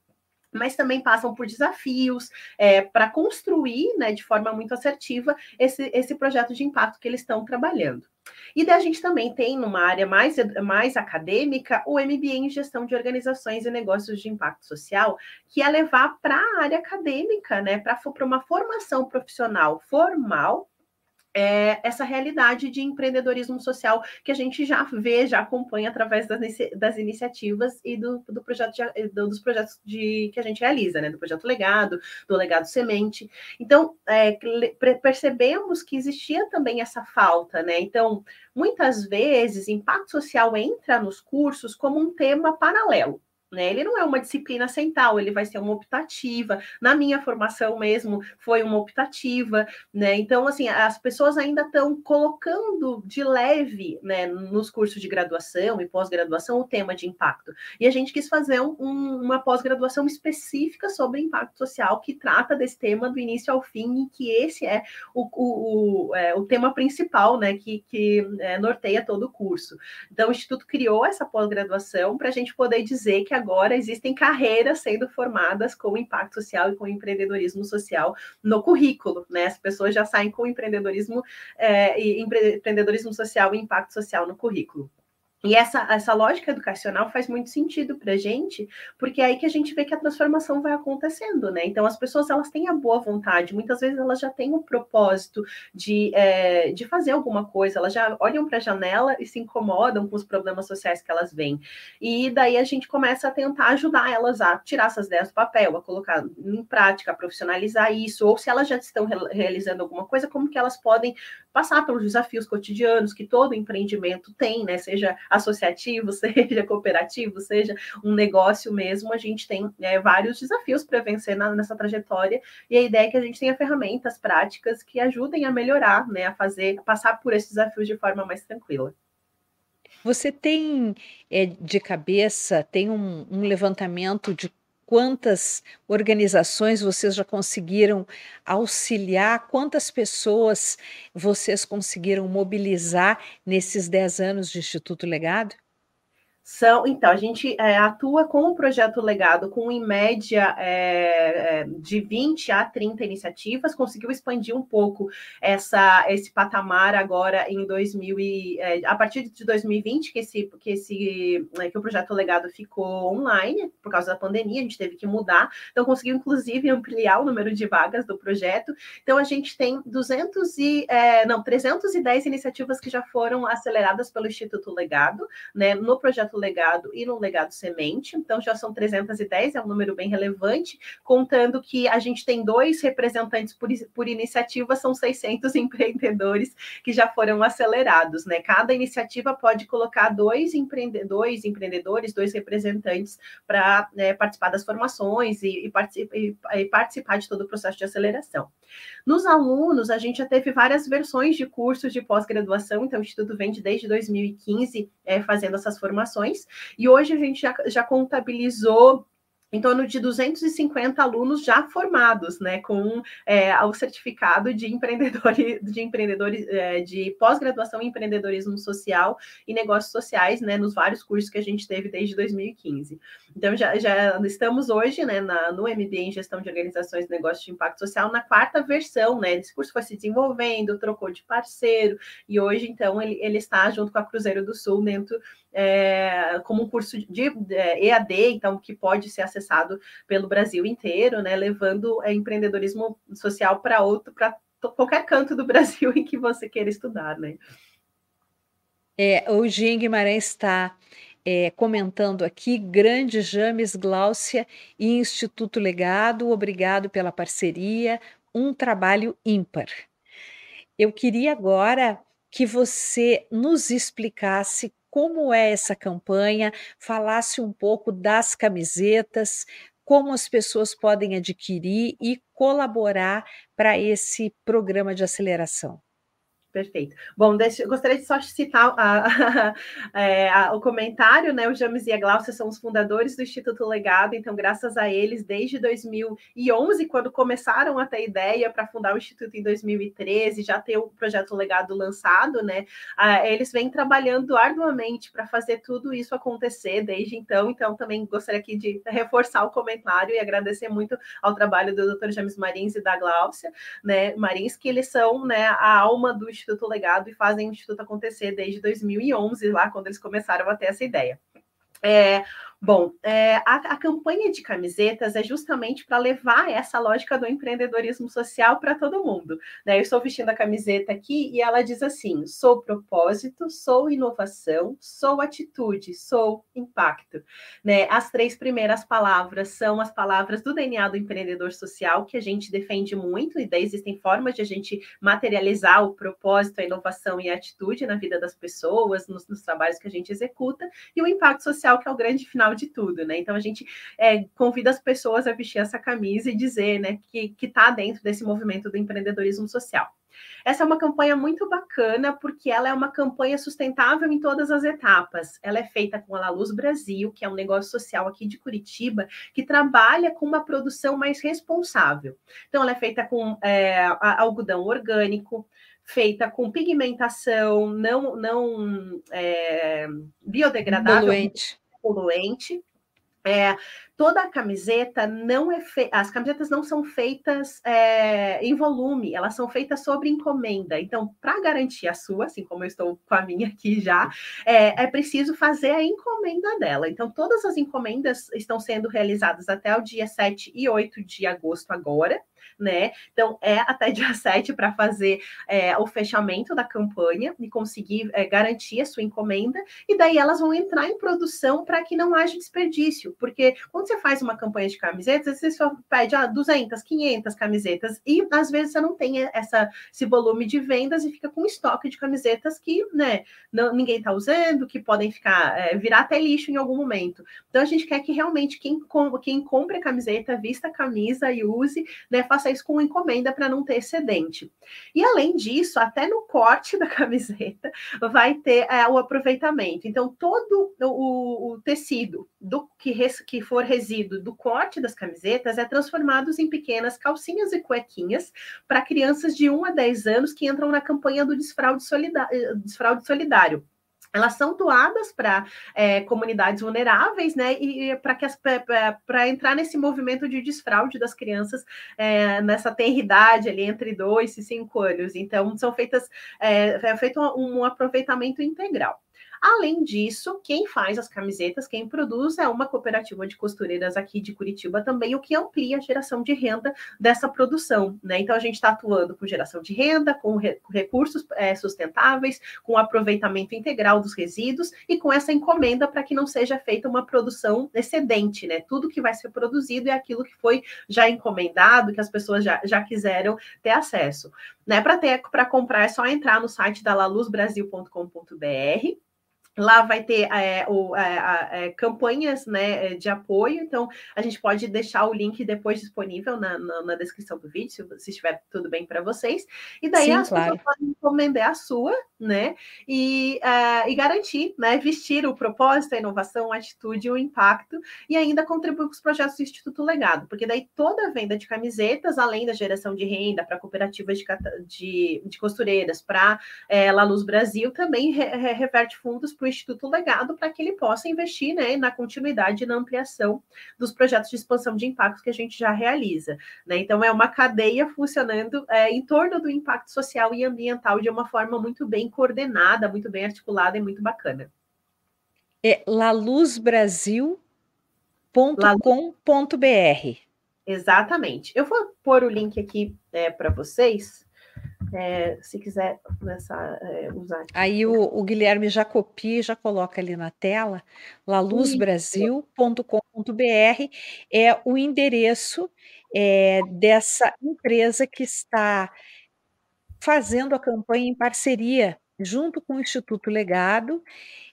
mas também passam por desafios é, para construir né, de forma muito assertiva esse, esse projeto de impacto que eles estão trabalhando. E daí a gente também tem, numa área mais, mais acadêmica, o MBA em Gestão de Organizações e Negócios de Impacto Social, que é levar para a área acadêmica, né, para uma formação profissional formal é, essa realidade de empreendedorismo social que a gente já vê, já acompanha através das, das iniciativas e do, do projeto de, do, dos projetos de, que a gente realiza, né? Do projeto Legado, do Legado Semente. Então, é, percebemos que existia também essa falta, né? Então, muitas vezes, impacto social entra nos cursos como um tema paralelo. Né? Ele não é uma disciplina central, ele vai ser uma optativa. Na minha formação mesmo foi uma optativa, né? Então, assim, as pessoas ainda estão colocando de leve, né, nos cursos de graduação e pós-graduação o tema de impacto. E a gente quis fazer um, uma pós-graduação específica sobre impacto social que trata desse tema do início ao fim e que esse é o, o, o, é, o tema principal, né, que, que é, norteia todo o curso. Então, o Instituto criou essa pós-graduação para a gente poder dizer que agora existem carreiras sendo formadas com impacto social e com empreendedorismo social no currículo, né? As pessoas já saem com empreendedorismo é, e empreendedorismo social e impacto social no currículo. E essa, essa lógica educacional faz muito sentido para a gente, porque é aí que a gente vê que a transformação vai acontecendo, né? Então, as pessoas, elas têm a boa vontade, muitas vezes elas já têm o propósito de, é, de fazer alguma coisa, elas já olham para a janela e se incomodam com os problemas sociais que elas veem. E daí a gente começa a tentar ajudar elas a tirar essas ideias do papel, a colocar em prática, a profissionalizar isso, ou se elas já estão re realizando alguma coisa, como que elas podem passar pelos desafios cotidianos que todo empreendimento tem, né? Seja associativo, seja cooperativo, seja um negócio mesmo, a gente tem é, vários desafios para vencer na, nessa trajetória, e a ideia é que a gente tenha ferramentas práticas que ajudem a melhorar, né? A fazer, a passar por esses desafios de forma mais tranquila. Você tem é, de cabeça, tem um, um levantamento de quantas organizações vocês já conseguiram auxiliar, quantas pessoas vocês conseguiram mobilizar nesses 10 anos de Instituto Legado? São, então, a gente é, atua com o projeto legado com, em média, é, é de 20 a 30 iniciativas, conseguiu expandir um pouco essa, esse patamar agora em 2000 e, é, a partir de 2020, que, esse, que, esse, é, que o projeto legado ficou online, por causa da pandemia, a gente teve que mudar, então conseguiu, inclusive, ampliar o número de vagas do projeto, então a gente tem 200 e, é, não, 310 iniciativas que já foram aceleradas pelo Instituto Legado, né, no projeto legado e no legado semente, então já são 310, é um número bem relevante, contando que a gente tem dois representantes por, por iniciativa, são 600 empreendedores que já foram acelerados, né? Cada iniciativa pode colocar dois, empreende dois empreendedores, dois representantes para né, participar das formações e, e, e, e participar de todo o processo de aceleração. Nos alunos, a gente já teve várias versões de cursos de pós-graduação, então o Instituto vem desde 2015 é, fazendo essas formações, e hoje a gente já, já contabilizou em torno de 250 alunos já formados, né, com é, o certificado de empreendedor, de empreendedores é, de pós-graduação em empreendedorismo social e negócios sociais, né, nos vários cursos que a gente teve desde 2015. Então já, já estamos hoje, né, na, no MBA em Gestão de Organizações e Negócios de Impacto Social na quarta versão, né, esse curso foi se desenvolvendo, trocou de parceiro e hoje então ele, ele está junto com a Cruzeiro do Sul dentro é, como um curso de, é, EAD, então que pode ser acessado pelo Brasil inteiro, né, levando é, empreendedorismo social para outro, para qualquer canto do Brasil em que você queira estudar, né? É, o Jean Guimarães está é, comentando aqui, grande James Gláucia e Instituto Legado, obrigado pela parceria, um trabalho ímpar. Eu queria agora que você nos explicasse como é essa campanha, falasse um pouco das camisetas, como as pessoas podem adquirir e colaborar para esse programa de aceleração. Perfeito. Bom, deixa, gostaria de só citar a, a, é, a, o comentário, né? O James e a Glaucia são os fundadores do Instituto Legado, então, graças a eles, desde 2011, quando começaram a ter ideia para fundar o Instituto em 2013, já ter o projeto Legado lançado, né? eles vêm trabalhando arduamente para fazer tudo isso acontecer desde então. Então, também gostaria aqui de reforçar o comentário e agradecer muito ao trabalho do Dr. James Marins e da Glaucia, né? Marins, que eles são né, a alma do Instituto Legado e fazem o Instituto acontecer desde 2011, lá quando eles começaram a ter essa ideia. É, Bom, é, a, a, campanha de camisetas é justamente para levar essa lógica do empreendedorismo social para todo mundo. Né? Eu estou vestindo a camiseta aqui e ela diz assim: sou propósito, sou inovação, sou atitude, sou impacto. Né? As três primeiras palavras são as palavras do DNA do empreendedor social, que a gente defende muito, e daí existem formas de a gente materializar o propósito, a inovação e a atitude na vida das pessoas, nos, nos trabalhos que a gente executa, e o impacto social, que é o grande final final de tudo, né? Então a gente é, convida as pessoas a vestir essa camisa e dizer, né, que está dentro desse movimento do empreendedorismo social. Essa é uma campanha muito bacana porque ela é uma campanha sustentável em todas as etapas. Ela é feita com a La Luz Brasil, que é um negócio social aqui de Curitiba, que trabalha com uma produção mais responsável. Então, ela é feita com é, algodão orgânico, feita com pigmentação não, não é, biodegradável. Poluente poluente. É, toda a camiseta não é feita, as camisetas não são feitas é, em volume, elas são feitas sobre encomenda. Então, para garantir a sua, assim como eu estou com a minha aqui já, é, é, preciso fazer a encomenda dela. Então, todas as encomendas estão sendo realizadas até o dia 7 e 8 de agosto agora né? Então, é até dia 7 para fazer é, o fechamento da campanha e conseguir é, garantir a sua encomenda, e daí elas vão entrar em produção para que não haja desperdício, porque quando você faz uma campanha de camisetas, você só pede ah, 200, 500 camisetas, e às vezes você não tem essa, esse volume de vendas e fica com estoque de camisetas que né, não, ninguém está usando, que podem ficar, é, virar até lixo em algum momento. Então, a gente quer que realmente quem, com, quem compre a camiseta, vista a camisa e use, né, faça isso com encomenda para não ter excedente. E além disso, até no corte da camiseta vai ter é, o aproveitamento. Então, todo o, o tecido do que, res, que for resíduo do corte das camisetas é transformado em pequenas calcinhas e cuequinhas para crianças de 1 a 10 anos que entram na campanha do desfraude solidário. Desfraude solidário elas são doadas para é, comunidades vulneráveis, né? E para que para entrar nesse movimento de desfraude das crianças é, nessa tenridade ali entre dois e cinco anos. Então, são feitas é, é feito um, um aproveitamento integral. Além disso, quem faz as camisetas, quem produz é uma cooperativa de costureiras aqui de Curitiba também, o que amplia a geração de renda dessa produção. Né? Então, a gente está atuando com geração de renda, com, re recursos é, sustentáveis, com aproveitamento integral dos resíduos e com essa encomenda para que não seja feita uma produção excedente. Né? Tudo que vai ser produzido é aquilo que foi já encomendado, que as pessoas já, já quiseram ter acesso. Né? Para comprar é só entrar no site da laluzbrasil.com.br Lá vai ter é, o, é, é, campanhas né, de apoio, então a gente pode deixar o link depois disponível na, na, na descrição do vídeo, se, se estiver tudo bem para vocês. E daí Sim, as claro. pessoas podem encomendar a sua, né? E, uh, e garantir, né? Vestir o propósito, a inovação, a atitude e o impacto, e ainda contribuir com os projetos do Instituto Legado, porque daí toda a venda de camisetas, além da geração de renda para cooperativas de, de, de costureiras, para é, La Luz Brasil, também re, re, reverte fundos para o Instituto Legado para que ele possa investir né, na continuidade e na ampliação dos projetos de expansão de impacto que a gente já realiza. Né? Então, é uma cadeia funcionando é, em torno do impacto social e ambiental de uma forma muito bem coordenada, muito bem articulada e muito bacana. É laluzbrasil.com.br. Exatamente. Eu vou pôr o link aqui é, para vocês. É, se quiser começar é, usar. Aí o, o, Guilherme já copia já coloca ali na tela, laluzbrasil.com.br é o endereço é, dessa empresa que está fazendo a campanha em parceria junto com o Instituto Legado.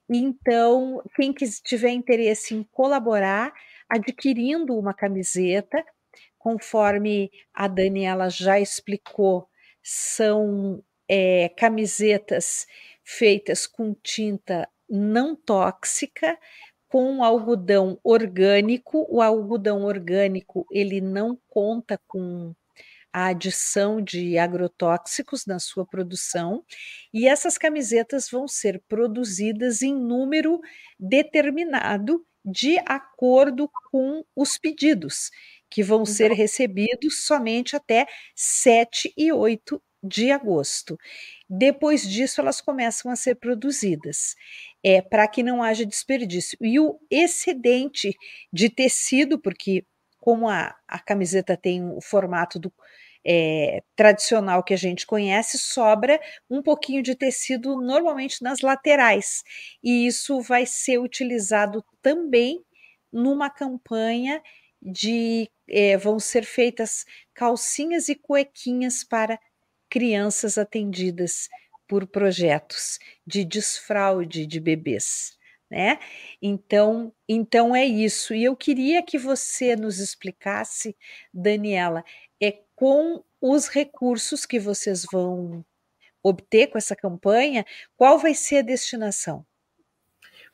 Então, quem tiver interesse em colaborar, adquirindo uma camiseta, conforme a Daniela já explicou, são é, camisetas feitas com tinta não tóxica, com algodão orgânico. O algodão orgânico ele não conta com a adição de agrotóxicos na sua produção, e essas camisetas vão ser produzidas em número determinado de acordo com os pedidos, que vão ser recebidos somente até 7 e 8 de agosto. Depois disso, elas começam a ser produzidas, é, para que não haja desperdício. E o excedente de tecido, porque como a, a camiseta tem o formato do, é, tradicional que a gente conhece, sobra um pouquinho de tecido normalmente nas laterais. E isso vai ser utilizado também numa campanha de é, vão ser feitas calcinhas e cuequinhas para crianças atendidas por projetos de desfraude de bebês né? Então, então é isso. E eu queria que você nos explicasse, Daniela, é com os recursos que vocês vão obter com essa campanha, qual vai ser a destinação?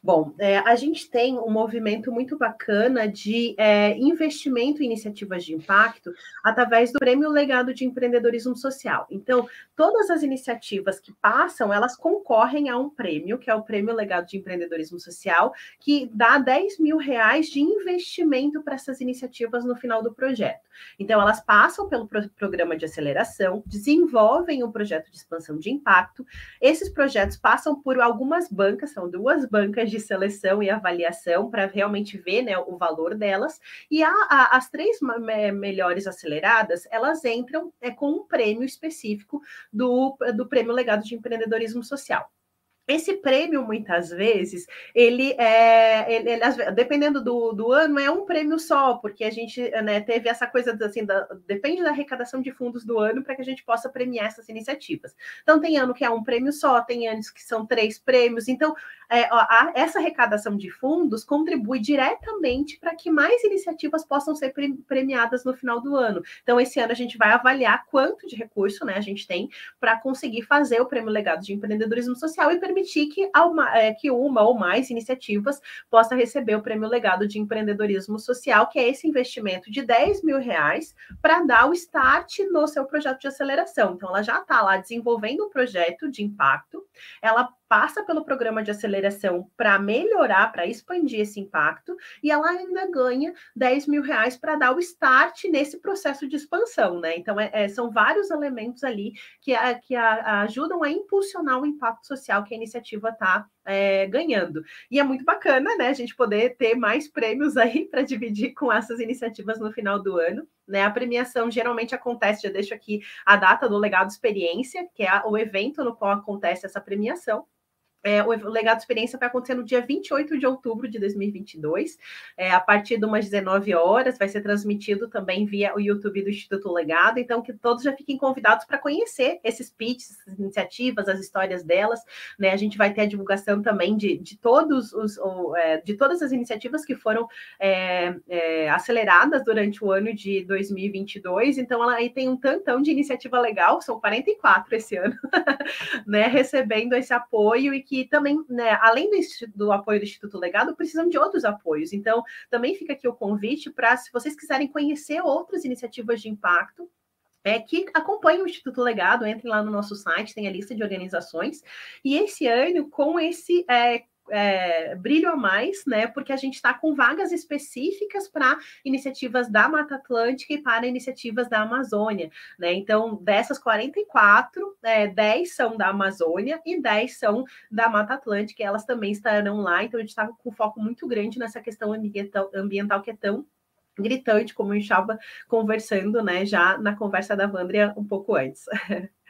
Bom, é, a gente tem um movimento muito bacana de é, investimento em iniciativas de impacto através do Prêmio Legado de Empreendedorismo Social. Então, todas as iniciativas que passam, elas concorrem a um prêmio, que é o Prêmio Legado de Empreendedorismo Social, que dá 10 mil reais de investimento para essas iniciativas no final do projeto. Então, elas passam pelo pro programa de aceleração, desenvolvem o um projeto de expansão de impacto. Esses projetos passam por algumas bancas, são duas bancas de seleção e avaliação para realmente ver né, o valor delas. E a, a, as três me melhores aceleradas, elas entram é, com um prêmio específico do, do Prêmio Legado de Empreendedorismo Social. Esse prêmio, muitas vezes, ele é, ele, ele, dependendo do, do ano, é um prêmio só, porque a gente né, teve essa coisa assim, da, depende da arrecadação de fundos do ano para que a gente possa premiar essas iniciativas. Então, tem ano que é um prêmio só, tem anos que são três prêmios. Então, é, a, essa arrecadação de fundos contribui diretamente para que mais iniciativas possam ser premiadas no final do ano. Então, esse ano a gente vai avaliar quanto de recurso né, a gente tem para conseguir fazer o prêmio legado de empreendedorismo social e permitir que uma, é, que uma ou mais iniciativas possa receber o prêmio legado de empreendedorismo social, que é esse investimento de 10 mil reais para dar o start no seu projeto de aceleração. Então, ela já está lá desenvolvendo um projeto de impacto, ela passa pelo programa de aceleração para melhorar, para expandir esse impacto, e ela ainda ganha 10 mil reais para dar o start nesse processo de expansão, né? Então, é, é, são vários elementos ali que, a, que a, ajudam a impulsionar o impacto social que a iniciativa está é, ganhando. E é muito bacana, né, a gente poder ter mais prêmios aí para dividir com essas iniciativas no final do ano. Né, a premiação geralmente acontece, já deixo aqui a data do Legado Experiência, que é o evento no qual acontece essa premiação. É, o Legado Experiência vai acontecer no dia 28 de outubro de 2022, é, a partir de umas 19 horas, vai ser transmitido também via o YouTube do Instituto Legado, então que todos já fiquem convidados para conhecer esses pitches, essas iniciativas, as histórias delas, né? A gente vai ter a divulgação também de, de todos os é, de todas as iniciativas que foram é, é, aceleradas durante o ano de 2022, então ela aí tem um tantão de iniciativa legal, são 44 esse ano, né? Recebendo esse apoio e que que também, né, além do, do, apoio do Instituto Legado, precisam de outros apoios. Então, também fica aqui o convite para, se vocês quiserem conhecer outras iniciativas de impacto, é, que acompanhem o Instituto Legado, entrem lá no nosso site, tem a lista de organizações. E esse ano, com esse é, é, a mais, né? Porque a gente está com vagas específicas para iniciativas da Mata Atlântica e para iniciativas da Amazônia, né? Então, dessas 44, é, 10 são da Amazônia e 10 são da Mata Atlântica, e elas também estarão lá. Então, a gente está com foco muito grande nessa questão ambiental, que é tão gritante, como gente estava conversando, né? Já na conversa da Vandria um pouco antes.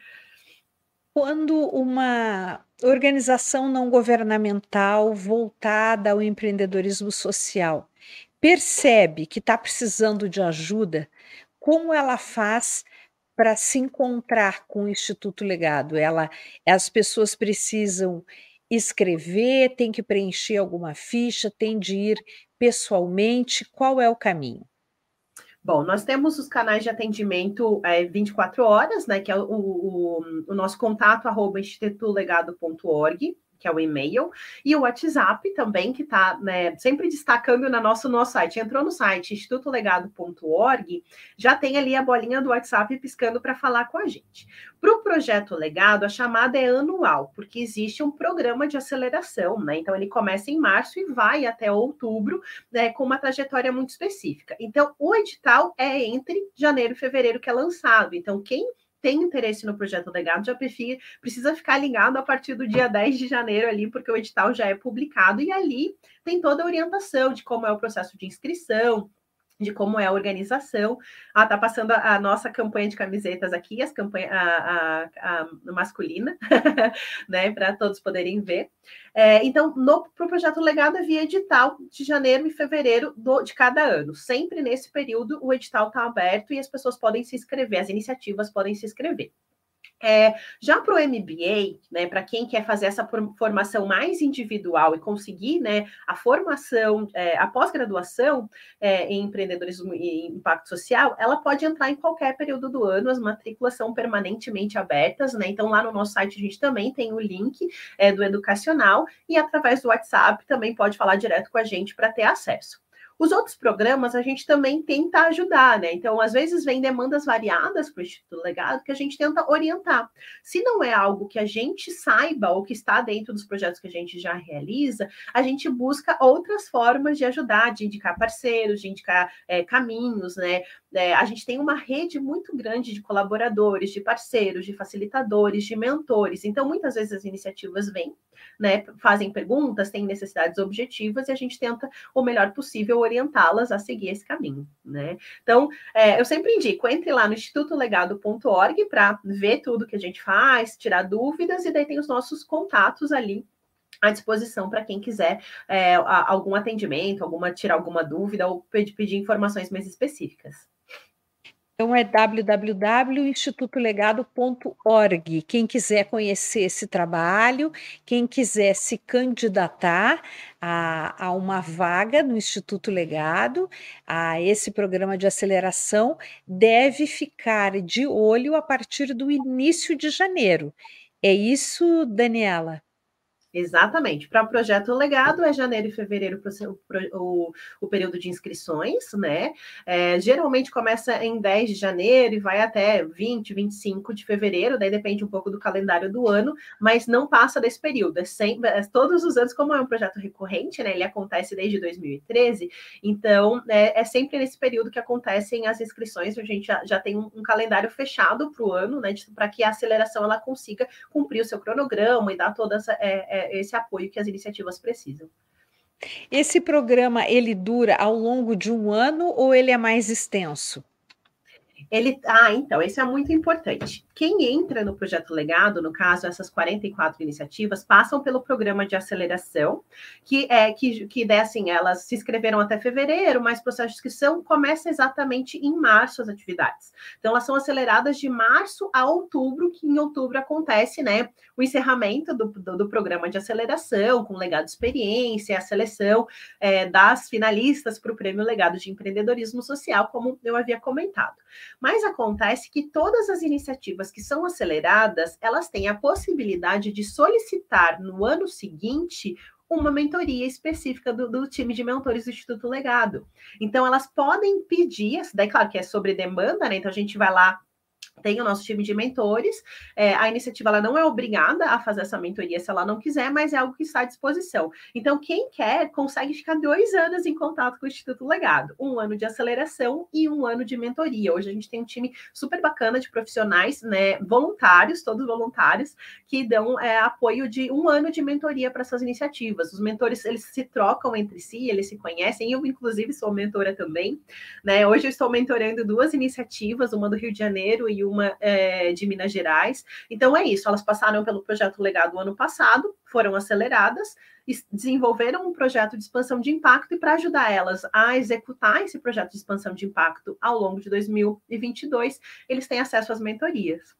Quando uma organização não governamental voltada ao empreendedorismo social percebe que está precisando de ajuda, como ela faz para se encontrar com o Instituto Legado? Ela, as pessoas precisam escrever, tem que preencher alguma ficha, tem de ir pessoalmente. Qual é o caminho? Bom, nós temos os canais de atendimento é, 24 horas, né? Que é o, o, o nosso contato arroba institutolegado.org que é o e-mail, e o WhatsApp também, que está né, sempre destacando na nosso, nosso site. Entrou no site institutolegado.org, já tem ali a bolinha do WhatsApp piscando para falar com a gente. Para o projeto Legado, a chamada é anual, porque existe um programa de aceleração, né? Então, ele começa em março e vai até outubro, né, com uma trajetória muito específica. Então, o edital é entre janeiro e fevereiro que é lançado. Então, quem tem interesse no projeto legado já precisa ficar ligado a partir do dia 10 de janeiro ali, porque o edital já é publicado e ali tem toda a orientação de como é o processo de inscrição, de como é a organização. Ah, tá passando a, a nossa campanha de camisetas aqui, as campanha, a, a, a masculina, né, para todos poderem ver. É, então, no pro projeto Legado é via edital de janeiro e fevereiro do, de cada ano. Sempre nesse período o edital está aberto e as pessoas podem se inscrever, as iniciativas podem se inscrever. É, já para o MBA, né, para quem quer fazer essa formação mais individual e conseguir né, a formação, é, a pós-graduação é, em empreendedorismo e impacto social, ela pode entrar em qualquer período do ano, as matrículas são permanentemente abertas, né? Então, lá no nosso site a gente também tem o link é, do educacional e através do WhatsApp também pode falar direto com a gente para ter acesso. Os outros programas a gente também tenta ajudar, né? Então, às vezes vem demandas variadas para o Instituto Legado que a gente tenta orientar. Se não é algo que a gente saiba ou que está dentro dos projetos que a gente já realiza, a gente busca outras formas de ajudar, de indicar parceiros, de indicar é, caminhos, né? É, a gente tem uma rede muito grande de colaboradores, de parceiros, de facilitadores, de mentores. Então, muitas vezes as iniciativas vêm, né? Fazem perguntas, têm necessidades objetivas e a gente tenta o melhor possível orientá-las a seguir esse caminho, né? Então, é, eu sempre indico, entre lá no institutolegado.org para ver tudo que a gente faz, tirar dúvidas, e daí tem os nossos contatos ali à disposição para quem quiser é, algum atendimento, alguma tirar alguma dúvida ou pedir, pedir informações mais específicas. Então é www.institutolegado.org. Quem quiser conhecer esse trabalho, quem quiser se candidatar a, a, uma vaga no Instituto Legado, a esse programa de aceleração, deve ficar de olho a partir do início de janeiro. É isso, Daniela? Exatamente. Para o projeto legado, é janeiro e fevereiro o, o, período de inscrições, né? É, geralmente começa em 10 de janeiro e vai até 20, 25 de fevereiro, daí depende um pouco do calendário do ano, mas não passa desse período. É sempre, é, todos os anos, como é um projeto recorrente, né? Ele acontece desde 2013, então é, é sempre nesse período que acontecem as inscrições, a gente já, já tem um, um calendário fechado para o ano, né? Para que a aceleração ela consiga cumprir o seu cronograma e dar toda essa. É, é esse apoio que as iniciativas precisam. Esse programa ele dura ao longo de um ano ou ele é mais extenso? Ele, ah, então, isso é muito importante. Quem entra no projeto Legado, no caso, essas 44 iniciativas, passam pelo programa de aceleração, que é que, que assim, elas se inscreveram até fevereiro, mas o processo de inscrição começa exatamente em março as atividades. Então, elas são aceleradas de março a outubro, que em outubro acontece, né, o encerramento do, do, do programa de aceleração, com legado de experiência, a seleção é, das finalistas para o Prêmio Legado de Empreendedorismo Social, como eu havia comentado. Mas acontece que todas as iniciativas que são aceleradas, elas têm a possibilidade de solicitar no ano seguinte uma mentoria específica do, do, time de mentores do Instituto Legado. Então, elas podem pedir, daí, claro que é sobre demanda, né? Então, a gente vai lá tem o nosso time de mentores. É, a iniciativa ela não é obrigada a fazer essa mentoria se ela não quiser, mas é algo que está à disposição. Então, quem quer consegue ficar dois anos em contato com o Instituto Legado, um ano de aceleração e um ano de mentoria. Hoje a gente tem um time super bacana de profissionais, né, voluntários, todos voluntários, que dão é, apoio de um ano de mentoria para essas iniciativas. Os mentores eles se trocam entre si, eles se conhecem. Eu, inclusive, sou mentora também. Né? Hoje eu estou mentorando duas iniciativas, uma do Rio de Janeiro e uma é, de Minas Gerais. Então é isso, elas passaram pelo projeto Legado ano passado, foram aceleradas, desenvolveram um projeto de expansão de impacto e para ajudar elas a executar esse projeto de expansão de impacto ao longo de 2022, eles têm acesso às mentorias.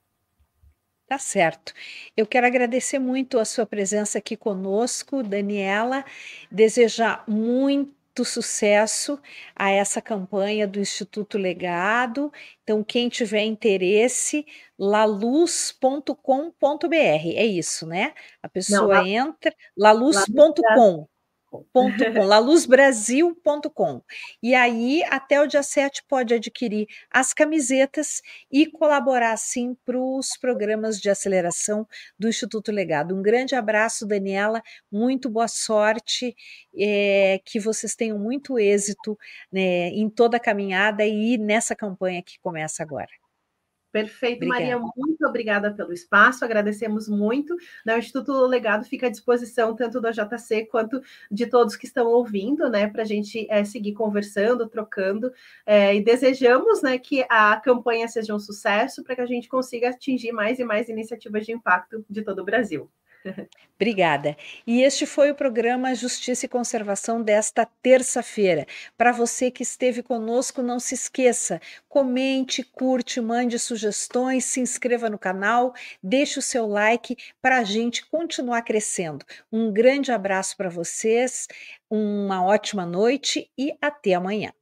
Tá certo. Eu quero agradecer muito a sua presença aqui conosco, Daniela, desejar muito muito sucesso a essa campanha do Instituto Legado. Então, quem tiver interesse, laluz.com.br, é isso, né? A pessoa Não, entra, laluz.com com, laluzbrasil.com. E aí, até o dia 7, pode adquirir as camisetas e colaborar, assim, para os programas de aceleração do Instituto Legado. Um grande abraço, Daniela, muito boa sorte, é, que vocês tenham muito êxito né, em toda a caminhada e nessa campanha que começa agora. Perfeito, obrigada. Maria, muito obrigada pelo espaço, agradecemos muito. Né, o Instituto Legado fica à disposição tanto da JC quanto de todos que estão ouvindo, né, para a gente é, seguir conversando, trocando, é, e desejamos né, que a campanha seja um sucesso para que a gente consiga atingir mais e mais iniciativas de impacto de todo o Brasil. Obrigada. E este foi o programa Justiça e Conservação desta terça-feira. Para você que esteve conosco, não se esqueça, comente, curte, mande sugestões, se inscreva no canal, deixe o seu like para a gente continuar crescendo. Um grande abraço para vocês, uma ótima noite e até amanhã.